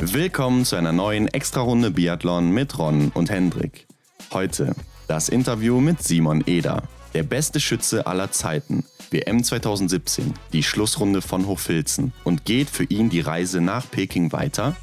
Willkommen zu einer neuen Extra-Runde Biathlon mit Ron und Hendrik. Heute das Interview mit Simon Eder, der beste Schütze aller Zeiten. WM 2017, die Schlussrunde von Hochfilzen. Und geht für ihn die Reise nach Peking weiter?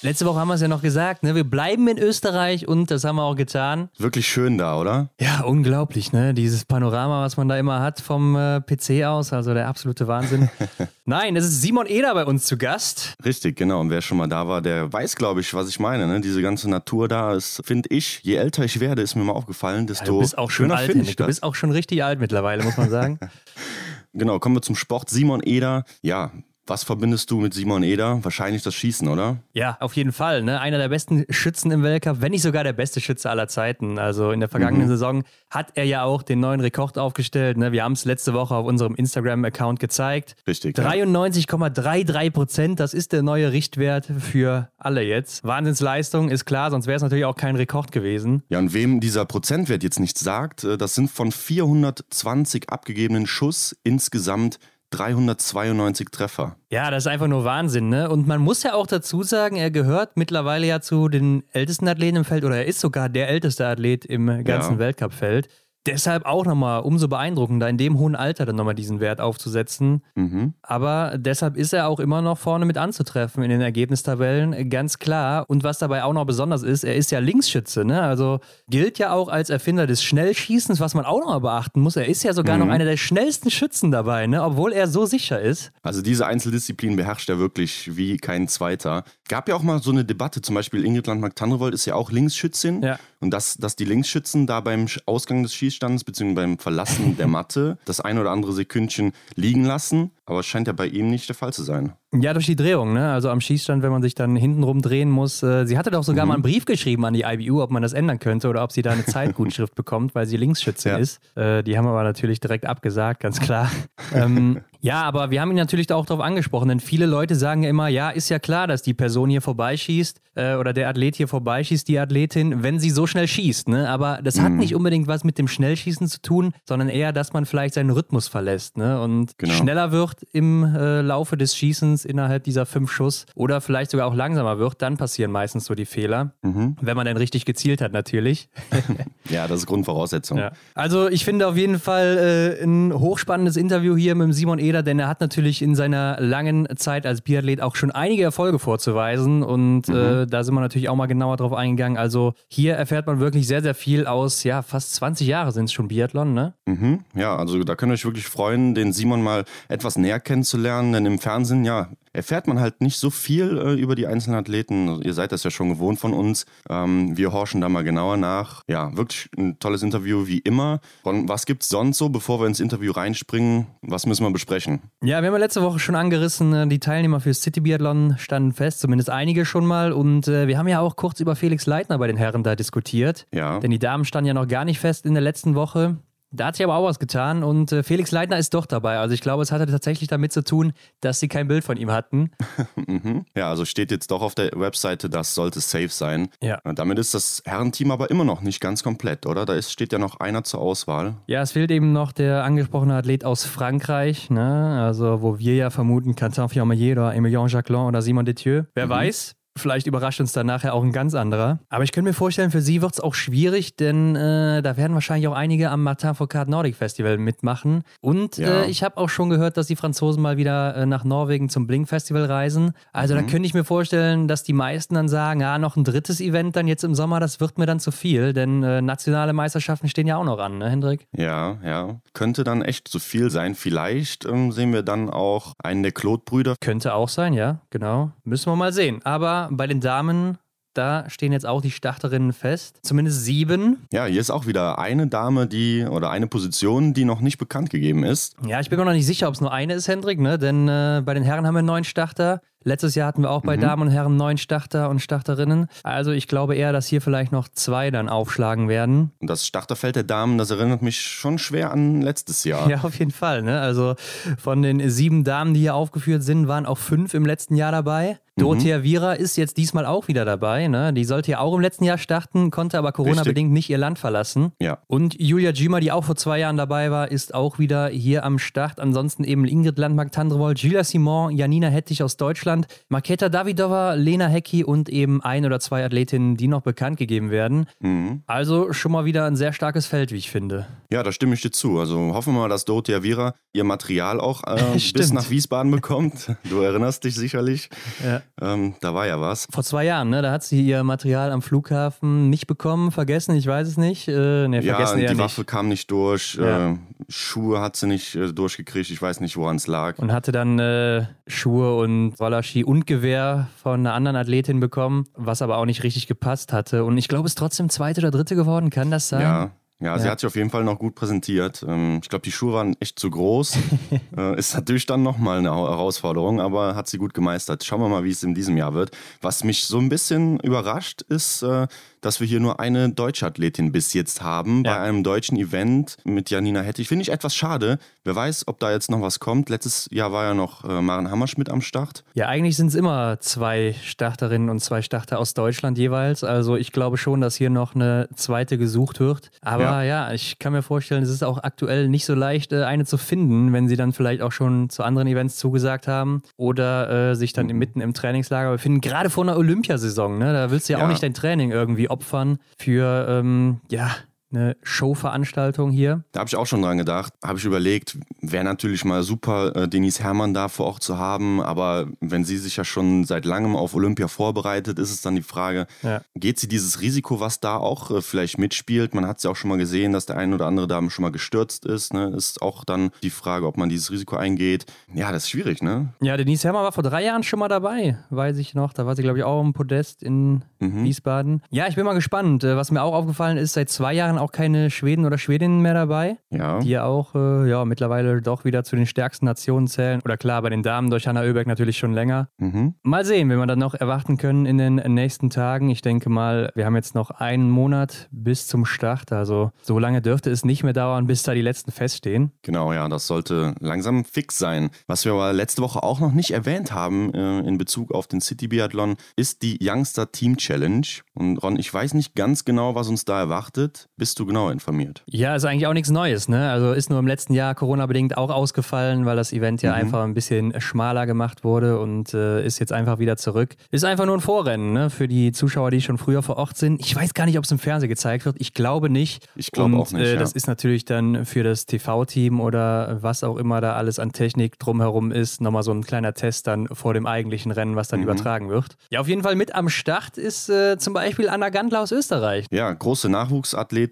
Letzte Woche haben wir es ja noch gesagt, ne? Wir bleiben in Österreich und das haben wir auch getan. Wirklich schön da, oder? Ja, unglaublich, ne? Dieses Panorama, was man da immer hat vom äh, PC aus, also der absolute Wahnsinn. Nein, es ist Simon Eder bei uns zu Gast. Richtig, genau. Und wer schon mal da war, der weiß, glaube ich, was ich meine. Ne? Diese ganze Natur da ist, finde ich, je älter ich werde, ist mir mal aufgefallen, desto ja, du bist auch schon alt, ich Du bist auch schon richtig alt mittlerweile, muss man sagen. genau, kommen wir zum Sport. Simon Eder, ja, was verbindest du mit Simon Eder? Wahrscheinlich das Schießen, oder? Ja, auf jeden Fall. Ne? Einer der besten Schützen im Weltcup, wenn nicht sogar der beste Schütze aller Zeiten. Also in der vergangenen mhm. Saison hat er ja auch den neuen Rekord aufgestellt. Ne? Wir haben es letzte Woche auf unserem Instagram-Account gezeigt. Richtig. 93,33 Prozent, das ist der neue Richtwert für alle jetzt. Wahnsinnsleistung, ist klar, sonst wäre es natürlich auch kein Rekord gewesen. Ja, und wem dieser Prozentwert jetzt nichts sagt, äh, das sind von 420 abgegebenen Schuss insgesamt 392 Treffer. Ja, das ist einfach nur Wahnsinn, ne? Und man muss ja auch dazu sagen, er gehört mittlerweile ja zu den ältesten Athleten im Feld oder er ist sogar der älteste Athlet im ganzen ja. Weltcup-Feld deshalb auch nochmal umso beeindruckender, in dem hohen Alter dann nochmal diesen Wert aufzusetzen. Mhm. Aber deshalb ist er auch immer noch vorne mit anzutreffen in den Ergebnistabellen, ganz klar. Und was dabei auch noch besonders ist, er ist ja Linksschütze, ne? Also gilt ja auch als Erfinder des Schnellschießens, was man auch noch mal beachten muss. Er ist ja sogar mhm. noch einer der schnellsten Schützen dabei, ne? Obwohl er so sicher ist. Also diese Einzeldisziplin beherrscht er wirklich wie kein zweiter. Gab ja auch mal so eine Debatte, zum Beispiel Ingrid Landmark-Tannrevold ist ja auch Linksschützin. Ja. Und dass, dass die Linksschützen da beim Ausgang des Schießstands bzw. beim Verlassen der Matte das ein oder andere Sekündchen liegen lassen. Aber es scheint ja bei ihm nicht der Fall zu sein. Ja, durch die Drehung, ne? Also am Schießstand, wenn man sich dann hintenrum drehen muss. Äh, sie hatte doch sogar mhm. mal einen Brief geschrieben an die IBU, ob man das ändern könnte oder ob sie da eine Zeitgutschrift bekommt, weil sie Linksschützin ja. ist. Äh, die haben aber natürlich direkt abgesagt, ganz klar. ähm, ja, aber wir haben ihn natürlich auch darauf angesprochen, denn viele Leute sagen ja immer, ja, ist ja klar, dass die Person hier vorbeischießt äh, oder der Athlet hier vorbeischießt, die Athletin, wenn sie so schnell schießt. Ne? Aber das mhm. hat nicht unbedingt was mit dem Schnellschießen zu tun, sondern eher, dass man vielleicht seinen Rhythmus verlässt ne? und genau. schneller wird im äh, Laufe des Schießens innerhalb dieser fünf Schuss oder vielleicht sogar auch langsamer wird. Dann passieren meistens so die Fehler, mhm. wenn man dann richtig gezielt hat natürlich. ja, das ist Grundvoraussetzung. Ja. Also ich finde auf jeden Fall äh, ein hochspannendes Interview hier mit Simon Eder, denn er hat natürlich in seiner langen Zeit als Biathlet auch schon einige Erfolge vorzuweisen und mhm. äh, da sind wir natürlich auch mal genauer drauf eingegangen. Also hier erfährt man wirklich sehr, sehr viel aus, ja, fast 20 Jahre sind es schon Biathlon, ne? Mhm. Ja, also da könnt ihr euch wirklich freuen, den Simon mal etwas näher kennenzulernen, denn im Fernsehen, ja, erfährt man halt nicht so viel äh, über die einzelnen Athleten. Also ihr seid das ja schon gewohnt von uns. Ähm, wir horchen da mal genauer nach. Ja, wirklich ein tolles Interview wie immer. Und was gibt es sonst so, bevor wir ins Interview reinspringen? Was müssen wir besprechen? Ja, wir haben ja letzte Woche schon angerissen, äh, die Teilnehmer für City Biathlon standen fest, zumindest einige schon mal. Und äh, wir haben ja auch kurz über Felix Leitner bei den Herren da diskutiert. Ja. Denn die Damen standen ja noch gar nicht fest in der letzten Woche. Da hat sich aber auch was getan und äh, Felix Leitner ist doch dabei. Also ich glaube, es hatte tatsächlich damit zu tun, dass sie kein Bild von ihm hatten. mhm. Ja, also steht jetzt doch auf der Webseite, das sollte safe sein. Ja. Damit ist das Herrenteam aber immer noch nicht ganz komplett, oder? Da ist, steht ja noch einer zur Auswahl. Ja, es fehlt eben noch der angesprochene Athlet aus Frankreich, ne? Also wo wir ja vermuten, Quentin Fiormaillet oder Emilien Jacquelin oder Simon Detieu. Wer mhm. weiß, Vielleicht überrascht uns dann nachher auch ein ganz anderer. Aber ich könnte mir vorstellen, für sie wird es auch schwierig, denn äh, da werden wahrscheinlich auch einige am Martin Foucault Nordic Festival mitmachen. Und ja. äh, ich habe auch schon gehört, dass die Franzosen mal wieder äh, nach Norwegen zum Blink Festival reisen. Also mhm. da könnte ich mir vorstellen, dass die meisten dann sagen, ja, noch ein drittes Event dann jetzt im Sommer, das wird mir dann zu viel, denn äh, nationale Meisterschaften stehen ja auch noch an, ne, Hendrik? Ja, ja. Könnte dann echt zu viel sein. Vielleicht ähm, sehen wir dann auch einen der Claude-Brüder. Könnte auch sein, ja, genau. Müssen wir mal sehen. Aber bei den Damen, da stehen jetzt auch die Starterinnen fest. Zumindest sieben. Ja, hier ist auch wieder eine Dame, die oder eine Position, die noch nicht bekannt gegeben ist. Ja, ich bin mir noch nicht sicher, ob es nur eine ist, Hendrik, ne? Denn äh, bei den Herren haben wir neuen Starter. Letztes Jahr hatten wir auch bei mhm. Damen und Herren neun Starter und Starterinnen. Also ich glaube eher, dass hier vielleicht noch zwei dann aufschlagen werden. Und das Starterfeld der Damen, das erinnert mich schon schwer an letztes Jahr. Ja, auf jeden Fall. Ne? Also von den sieben Damen, die hier aufgeführt sind, waren auch fünf im letzten Jahr dabei. Dorothea mhm. Viera ist jetzt diesmal auch wieder dabei. Ne? Die sollte ja auch im letzten Jahr starten, konnte aber Corona-bedingt nicht ihr Land verlassen. Ja. Und Julia Gima, die auch vor zwei Jahren dabei war, ist auch wieder hier am Start. Ansonsten eben Ingrid Landmark-Tandrevold, Julia Simon, Janina Hettich aus Deutschland, Marketa Davidova, Lena Hecki und eben ein oder zwei Athletinnen, die noch bekannt gegeben werden. Mhm. Also schon mal wieder ein sehr starkes Feld, wie ich finde. Ja, da stimme ich dir zu. Also hoffen wir mal, dass Dorothea Viera ihr Material auch äh, bis nach Wiesbaden bekommt. Du erinnerst dich sicherlich. Ja. Ähm, da war ja was. Vor zwei Jahren, ne? Da hat sie ihr Material am Flughafen nicht bekommen, vergessen, ich weiß es nicht. Äh, nee, ja, die nicht. Waffe kam nicht durch. Ja. Äh, Schuhe hat sie nicht äh, durchgekriegt. Ich weiß nicht, woran es lag. Und hatte dann äh, Schuhe und Rollerski und Gewehr von einer anderen Athletin bekommen, was aber auch nicht richtig gepasst hatte. Und ich glaube, es ist trotzdem zweite oder dritte geworden. Kann das sein? Ja, ja, ja, sie hat sich auf jeden Fall noch gut präsentiert. Ähm, ich glaube, die Schuhe waren echt zu groß. Äh, ist natürlich dann nochmal eine Herausforderung, aber hat sie gut gemeistert. Schauen wir mal, wie es in diesem Jahr wird. Was mich so ein bisschen überrascht, ist, äh, dass wir hier nur eine deutsche Athletin bis jetzt haben ja. bei einem deutschen Event mit Janina Hettich. Finde ich etwas schade. Wer weiß, ob da jetzt noch was kommt. Letztes Jahr war ja noch äh, Maren Hammerschmidt am Start. Ja, eigentlich sind es immer zwei Starterinnen und zwei Starter aus Deutschland jeweils. Also ich glaube schon, dass hier noch eine zweite gesucht wird. Aber ja, ja ich kann mir vorstellen, es ist auch aktuell nicht so leicht, äh, eine zu finden, wenn sie dann vielleicht auch schon zu anderen Events zugesagt haben oder äh, sich dann mhm. mitten im Trainingslager befinden. Gerade vor einer Olympiasaison, ne? da willst du ja, ja auch nicht dein Training irgendwie opfern für ähm, ja, eine Showveranstaltung hier. Da habe ich auch schon dran gedacht. Habe ich überlegt, wäre natürlich mal super, äh, Denise Herrmann da vor Ort zu haben. Aber wenn sie sich ja schon seit langem auf Olympia vorbereitet, ist es dann die Frage, ja. geht sie dieses Risiko, was da auch äh, vielleicht mitspielt? Man hat es ja auch schon mal gesehen, dass der ein oder andere da schon mal gestürzt ist. Ne? Ist auch dann die Frage, ob man dieses Risiko eingeht. Ja, das ist schwierig, ne? Ja, Denise Herrmann war vor drei Jahren schon mal dabei, weiß ich noch. Da war sie, glaube ich, auch im Podest in mhm. Wiesbaden. Ja, ich bin mal gespannt. Äh, was mir auch aufgefallen ist, seit zwei Jahren auch keine Schweden oder Schwedinnen mehr dabei, ja. die ja auch äh, ja, mittlerweile doch wieder zu den stärksten Nationen zählen. Oder klar, bei den Damen durch Hanna Oeberg natürlich schon länger. Mhm. Mal sehen, wenn wir dann noch erwarten können in den nächsten Tagen. Ich denke mal, wir haben jetzt noch einen Monat bis zum Start. Also so lange dürfte es nicht mehr dauern, bis da die letzten feststehen. Genau, ja, das sollte langsam fix sein. Was wir aber letzte Woche auch noch nicht erwähnt haben äh, in Bezug auf den City Biathlon, ist die Youngster Team Challenge. Und Ron, ich weiß nicht ganz genau, was uns da erwartet. Bist du genau informiert? Ja, ist eigentlich auch nichts Neues. Ne? Also ist nur im letzten Jahr Corona-bedingt auch ausgefallen, weil das Event ja mhm. einfach ein bisschen schmaler gemacht wurde und äh, ist jetzt einfach wieder zurück. Ist einfach nur ein Vorrennen ne? für die Zuschauer, die schon früher vor Ort sind. Ich weiß gar nicht, ob es im Fernsehen gezeigt wird. Ich glaube nicht. Ich glaube auch nicht. Äh, ja. Das ist natürlich dann für das TV-Team oder was auch immer da alles an Technik drumherum ist, nochmal so ein kleiner Test dann vor dem eigentlichen Rennen, was dann mhm. übertragen wird. Ja, auf jeden Fall mit am Start ist äh, zum Beispiel Anna Gandler aus Österreich. Ja, große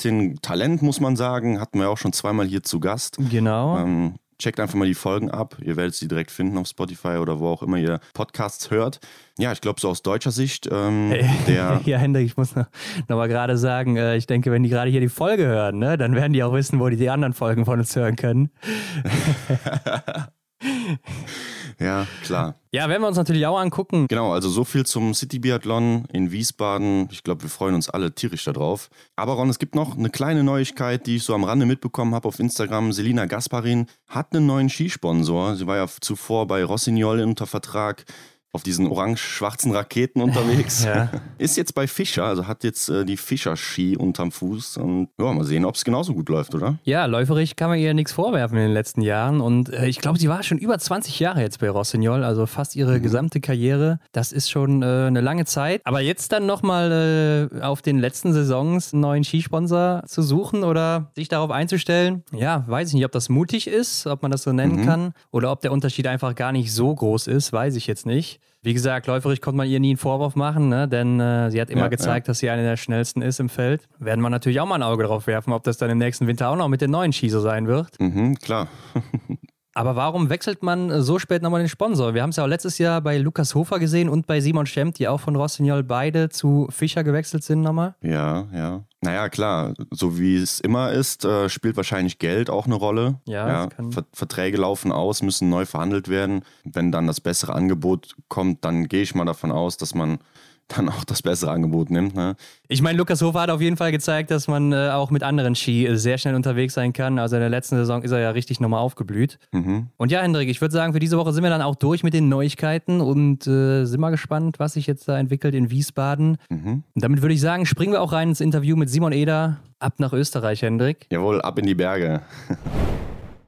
Nachwuchsathletin, Talent muss man sagen, hatten wir auch schon zweimal hier zu Gast. Genau. Ähm, checkt einfach mal die Folgen ab. Ihr werdet sie direkt finden auf Spotify oder wo auch immer ihr Podcasts hört. Ja, ich glaube, so aus deutscher Sicht. Ähm, der ja, Hendrik, ich muss noch, noch mal gerade sagen, äh, ich denke, wenn die gerade hier die Folge hören, ne, dann werden die auch wissen, wo die die anderen Folgen von uns hören können. Ja, klar. Ja, werden wir uns natürlich auch angucken. Genau, also so viel zum City Biathlon in Wiesbaden. Ich glaube, wir freuen uns alle tierisch darauf. Aber Ron, es gibt noch eine kleine Neuigkeit, die ich so am Rande mitbekommen habe auf Instagram. Selina Gasparin hat einen neuen Skisponsor. Sie war ja zuvor bei Rossignol unter Vertrag auf diesen orange-schwarzen Raketen unterwegs. ja. Ist jetzt bei Fischer, also hat jetzt äh, die Fischer-Ski unterm Fuß. Und ja, mal sehen, ob es genauso gut läuft, oder? Ja, läuferig kann man ihr nichts vorwerfen in den letzten Jahren. Und äh, ich glaube, sie war schon über 20 Jahre jetzt bei Rossignol, also fast ihre mhm. gesamte Karriere. Das ist schon äh, eine lange Zeit. Aber jetzt dann nochmal äh, auf den letzten Saisons einen neuen Skisponsor zu suchen oder sich darauf einzustellen, ja, weiß ich nicht, ob das mutig ist, ob man das so nennen mhm. kann, oder ob der Unterschied einfach gar nicht so groß ist, weiß ich jetzt nicht. Wie gesagt, läuferisch konnte man ihr nie einen Vorwurf machen, ne? denn äh, sie hat immer ja, gezeigt, ja. dass sie eine der schnellsten ist im Feld. Werden wir natürlich auch mal ein Auge drauf werfen, ob das dann im nächsten Winter auch noch mit den neuen so sein wird. Mhm, klar. Aber warum wechselt man so spät nochmal den Sponsor? Wir haben es ja auch letztes Jahr bei Lukas Hofer gesehen und bei Simon Schemp, die auch von Rossignol beide zu Fischer gewechselt sind nochmal. Ja, ja. Naja, klar, so wie es immer ist, äh, spielt wahrscheinlich Geld auch eine Rolle. Ja, ja Ver Verträge laufen aus, müssen neu verhandelt werden. Wenn dann das bessere Angebot kommt, dann gehe ich mal davon aus, dass man dann auch das bessere Angebot nimmt. Ne? Ich meine, Lukas Hofer hat auf jeden Fall gezeigt, dass man äh, auch mit anderen Ski äh, sehr schnell unterwegs sein kann. Also in der letzten Saison ist er ja richtig nochmal aufgeblüht. Mhm. Und ja, Hendrik, ich würde sagen, für diese Woche sind wir dann auch durch mit den Neuigkeiten und äh, sind mal gespannt, was sich jetzt da entwickelt in Wiesbaden. Mhm. Und damit würde ich sagen, springen wir auch rein ins Interview mit Simon Eder. Ab nach Österreich, Hendrik. Jawohl, ab in die Berge.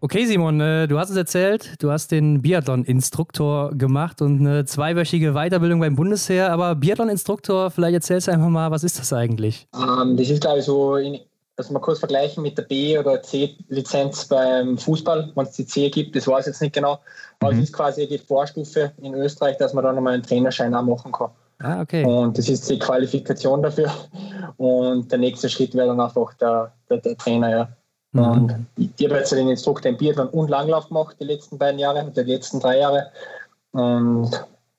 Okay, Simon, äh, du hast es erzählt, du hast den Biathlon-Instruktor gemacht und eine zweiwöchige Weiterbildung beim Bundesheer. Aber Biathlon-Instruktor, vielleicht erzählst du einfach mal, was ist das eigentlich? Ähm, das ist, glaube ich, so, in, also man kurz vergleichen mit der B- oder C-Lizenz beim Fußball, wenn es die C gibt, das weiß ich jetzt nicht genau. Aber mhm. es ist quasi die Vorstufe in Österreich, dass man dann nochmal einen Trainerschein auch machen kann. Ah, okay. Und das ist die Qualifikation dafür. Und der nächste Schritt wäre dann einfach der, der, der Trainer, ja. Mhm. Und ich habe jetzt den Instruktor im Biathlon und Langlauf gemacht, die letzten beiden Jahre, die letzten drei Jahre. Und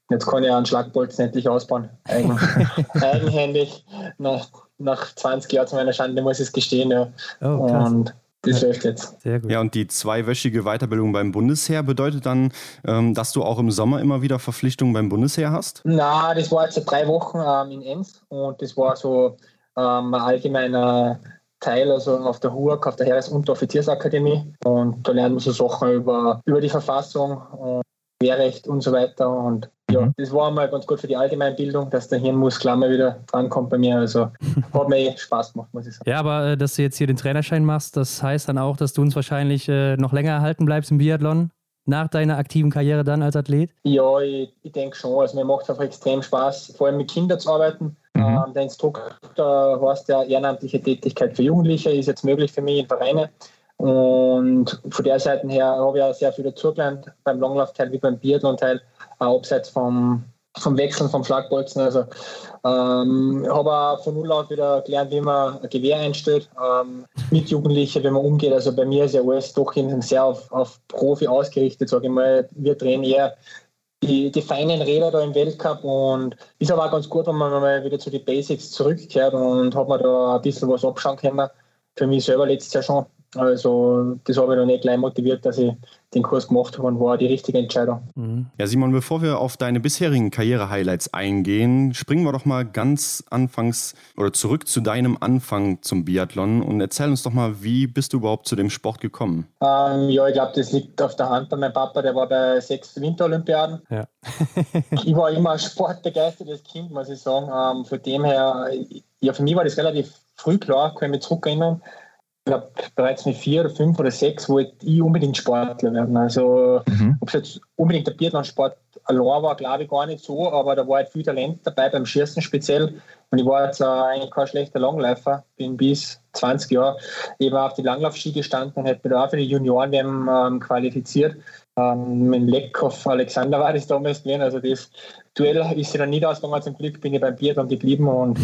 jetzt kann ich einen Schlagbolzen endlich ausbauen. Eigen, eigenhändig. Nach, nach 20 Jahren zu meiner Schande muss ich es gestehen. Ja. Oh, und das ja. läuft jetzt. Sehr gut. Ja, und die zweiwöchige Weiterbildung beim Bundesheer bedeutet dann, ähm, dass du auch im Sommer immer wieder Verpflichtungen beim Bundesheer hast? Na, das war jetzt drei Wochen ähm, in Enns und das war so ähm, ein allgemeiner Teil, also auf der HUAK, auf der Heeres- und Offiziersakademie. Und da lernen wir so Sachen über, über die Verfassung, und Wehrrecht und so weiter. Und ja, mhm. das war mal ganz gut für die Allgemeinbildung, dass der Hirnmuskel mal wieder drankommt bei mir. Also hat mir eh Spaß gemacht, muss ich sagen. Ja, aber äh, dass du jetzt hier den Trainerschein machst, das heißt dann auch, dass du uns wahrscheinlich äh, noch länger erhalten bleibst im Biathlon? Nach deiner aktiven Karriere dann als Athlet? Ja, ich, ich denke schon. Also mir macht es einfach extrem Spaß, vor allem mit Kindern zu arbeiten. Mhm. Ähm, der Instruktor heißt ja ehrenamtliche Tätigkeit für Jugendliche, ist jetzt möglich für mich in Vereine. Und von der Seite her habe ich auch sehr viel dazugelernt, beim Langlaufteil wie beim Biathlon-Teil, auch abseits vom, vom Wechseln vom Schlagbolzen. Also ähm, habe auch von Null auf wieder gelernt, wie man ein Gewehr einstellt, ähm, mit Jugendlichen, wie man umgeht. Also bei mir ist ja alles doch sehr auf, auf Profi ausgerichtet, sage ich mal. Wir drehen eher die, die feinen Räder da im Weltcup und ist aber auch ganz gut, wenn man mal wieder zu den Basics zurückkehrt und hat man da ein bisschen was abschauen können. Für mich selber letztes Jahr schon. Also das habe ich dann nicht gleich motiviert, dass ich den Kurs gemacht habe und war die richtige Entscheidung. Mhm. Ja, Simon, bevor wir auf deine bisherigen Karriere-Highlights eingehen, springen wir doch mal ganz anfangs oder zurück zu deinem Anfang zum Biathlon und erzähl uns doch mal, wie bist du überhaupt zu dem Sport gekommen? Ähm, ja, ich glaube, das liegt auf der Hand bei meinem Papa, der war bei sechs Winterolympiaden. Ja. ich war immer ein sportbegeistertes Kind, muss ich sagen. Ähm, von dem her, ja, für mich war das relativ früh klar, kann ich mich zurückerinnern ich glaube, bereits mit vier fünf oder sechs wollte ich unbedingt Sportler werden. Also, mhm. ob es jetzt unbedingt der Biathlon-Sport allein war, glaube ich gar nicht so, aber da war halt viel Talent dabei, beim Schießen speziell. Und ich war jetzt äh, eigentlich kein schlechter Langläufer, bin bis 20 Jahre eben auf die Langlaufski gestanden und hätte mich da auch für die Junioren ähm, qualifiziert. Ähm, mit Leckhoff Alexander war das damals gewesen. Also das Duell ist sich dann nicht ausgegangen. Zum Glück bin ich beim Biathlon geblieben und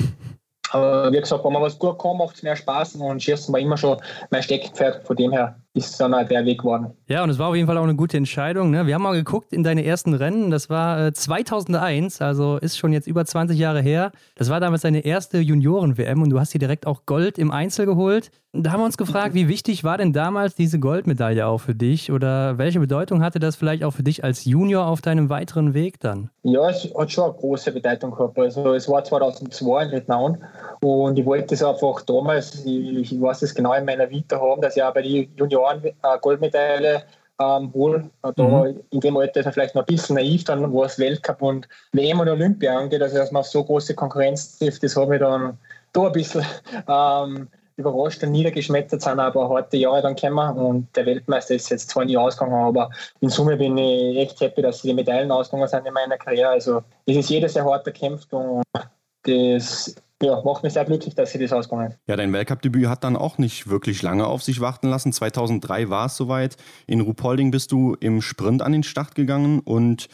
aber wie gesagt, wenn man was gut kann, macht es mehr Spaß und Schießen war immer schon mein Steckenpferd. Von dem her ist es dann halt der Weg geworden. Ja, und es war auf jeden Fall auch eine gute Entscheidung. Ne? Wir haben mal geguckt in deine ersten Rennen. Das war äh, 2001, also ist schon jetzt über 20 Jahre her. Das war damals deine erste Junioren-WM und du hast hier direkt auch Gold im Einzel geholt. Da haben wir uns gefragt, wie wichtig war denn damals diese Goldmedaille auch für dich oder welche Bedeutung hatte das vielleicht auch für dich als Junior auf deinem weiteren Weg dann? Ja, es hat schon eine große Bedeutung gehabt. Also es war 2002 in Vietnam und ich wollte es einfach damals, ich, ich weiß es genau in meiner Vita haben, dass ich auch bei den Junioren eine Goldmedaille ähm, hole. Da mhm. in dem Alter ist er vielleicht noch ein bisschen naiv, dann was Weltcup und WM und Olympia angeht, also dass man auf so große Konkurrenz trifft, das habe ich dann da ein bisschen ähm, überrascht und niedergeschmettert sind aber harte Jahre dann gekommen und der Weltmeister ist jetzt zwar nie ausgegangen, aber in Summe bin ich echt happy, dass die Medaillen ausgegangen sind in meiner Karriere. Also es ist jedes Jahr hart erkämpft und das ja, macht mich sehr glücklich, dass sie das ausgegangen ist. Ja, dein Weltcup-Debüt hat dann auch nicht wirklich lange auf sich warten lassen. 2003 war es soweit. In Ruhpolding bist du im Sprint an den Start gegangen und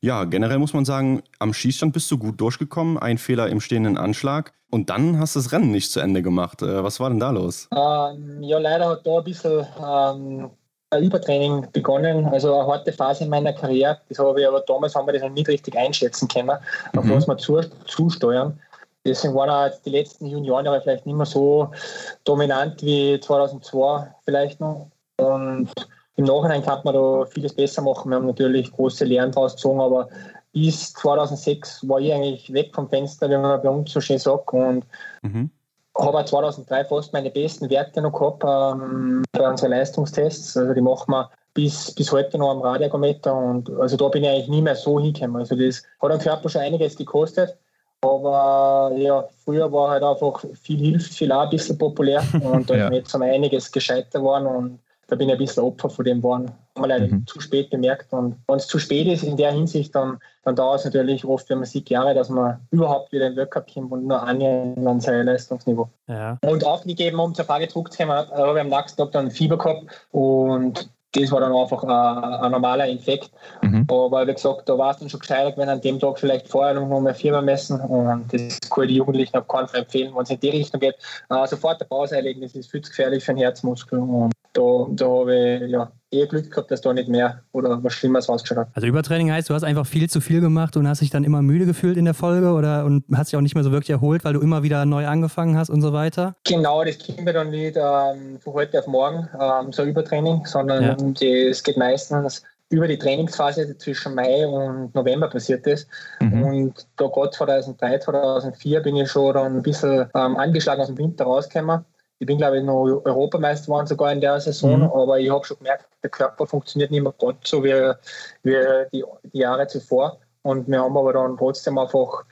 ja, generell muss man sagen, am Schießstand bist du gut durchgekommen. Ein Fehler im stehenden Anschlag. Und dann hast du das Rennen nicht zu Ende gemacht. Äh, was war denn da los? Ähm, ja, leider hat da ein bisschen ähm, ein Übertraining begonnen, also eine harte Phase in meiner Karriere. Das habe ich aber damals haben wir das noch nicht richtig einschätzen können, auf mhm. was wir zu, zusteuern. Deswegen waren auch die letzten Juniorenjahre vielleicht nicht mehr so dominant wie 2002 vielleicht noch. Und im Nachhinein kann man da vieles besser machen. Wir haben natürlich große Lehren draus gezogen, aber bis 2006 war ich eigentlich weg vom Fenster, wie man bei uns so schön sagt. Und mhm. habe auch 2003 fast meine besten Werte noch gehabt ähm, bei unseren Leistungstests. Also die machen wir bis, bis heute noch am Radiometer. Und also da bin ich eigentlich nie mehr so hingekommen. Also das hat am Körper schon einiges gekostet. Aber ja, früher war halt einfach viel hilft, viel auch ein bisschen populär. Und da ja. ist mir jetzt um einiges gescheiter geworden. Und da bin ich ein bisschen Opfer von dem geworden. Haben wir leider mhm. zu spät bemerkt. Und wenn es zu spät ist in der Hinsicht, dann, dann dauert es natürlich oft, wenn man sieht, Jahre, dass man überhaupt wieder in den Weltcup kommt und nur annähernd an sein Leistungsniveau. Ja. Und aufgegeben, um zur Frage zurückzukommen, habe ich am nächsten Tag dann Fieber gehabt und das war dann einfach ein, ein normaler Infekt. Mhm. Aber wie gesagt, da war es dann schon gescheitert, wenn an dem Tag vielleicht vorher noch mehr Firma messen. Und das kann den Jugendlichen auf keinen Fall empfehlen, wenn es in die Richtung geht. Uh, sofort eine Pause einlegen, das ist viel zu gefährlich für den Herzmuskel. Und da, da habe ich ja, eher Glück gehabt, dass da nicht mehr oder was Schlimmeres rausgeschaut hat. Also Übertraining heißt, du hast einfach viel zu viel gemacht und hast dich dann immer müde gefühlt in der Folge oder und hast dich auch nicht mehr so wirklich erholt, weil du immer wieder neu angefangen hast und so weiter? Genau, das kommt mir dann nicht ähm, von heute auf morgen, ähm, so Übertraining, sondern ja. es geht meistens über die Trainingsphase zwischen Mai und November passiert ist. Mhm. Und da gerade 2003, 2004 bin ich schon dann ein bisschen ähm, angeschlagen aus dem Winter rausgekommen. Ich bin, glaube ich, noch Europameister geworden sogar in der Saison, mhm. aber ich habe schon gemerkt, der Körper funktioniert nicht mehr ganz so wie, wie die, die Jahre zuvor. Und wir haben aber dann trotzdem einfach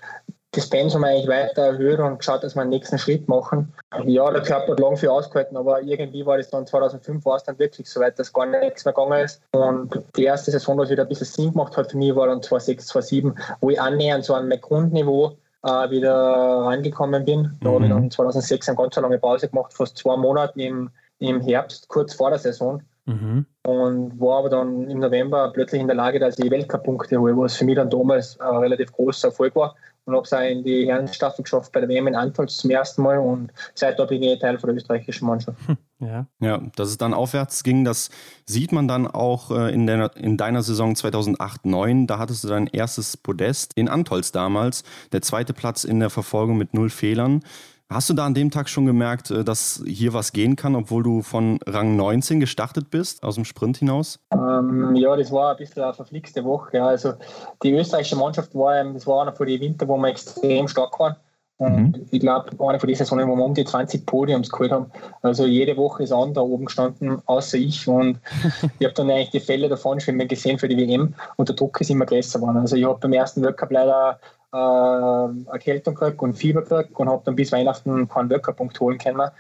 das Pensum eigentlich weiter erhöht und geschaut, dass wir einen nächsten Schritt machen. Ja, der Körper hat lang viel ausgehalten, aber irgendwie war das dann 2005 war es dann wirklich so weit, dass gar nichts mehr gegangen ist. Und die erste Saison, was wieder ein bisschen Sinn gemacht hat für mich, war dann 2006, 2007, wo ich annähernd so an mein Grundniveau äh, wieder reingekommen bin. Da mhm. habe ich dann 2006 eine ganz lange Pause gemacht, fast zwei Monate im, im Herbst, kurz vor der Saison. Mhm. Und war aber dann im November plötzlich in der Lage, dass ich Weltcup-Punkte hole, was für mich dann damals ein relativ großer Erfolg war. Und habe es auch in die Herrenstaffel geschafft bei der WM in Antolz zum ersten Mal. Und seitdem bin ich Teil von der österreichischen Mannschaft. Hm, ja. ja, dass es dann aufwärts ging, das sieht man dann auch äh, in, der, in deiner Saison 2008-9. Da hattest du dein erstes Podest in Antolz damals. Der zweite Platz in der Verfolgung mit null Fehlern. Hast du da an dem Tag schon gemerkt, äh, dass hier was gehen kann, obwohl du von Rang 19 gestartet bist, aus dem Sprint hinaus? Ähm, ja, das war ein bisschen eine verflixte Woche. Ja. Also die österreichische Mannschaft war, das war einer von den Winter, wo wir extrem stark waren. Und mhm. ich glaube, eine von den Saisonen, wo wir um die 20 Podiums geholt haben. Also jede Woche ist an da oben gestanden, außer ich. Und ich habe dann eigentlich die Fälle davon schon gesehen für die WM und der Druck ist immer größer geworden. Also ich habe beim ersten Weltcup leider äh, Erkältung gekriegt und Fieber gekriegt und habe dann bis Weihnachten keinen Workerpunkt holen können.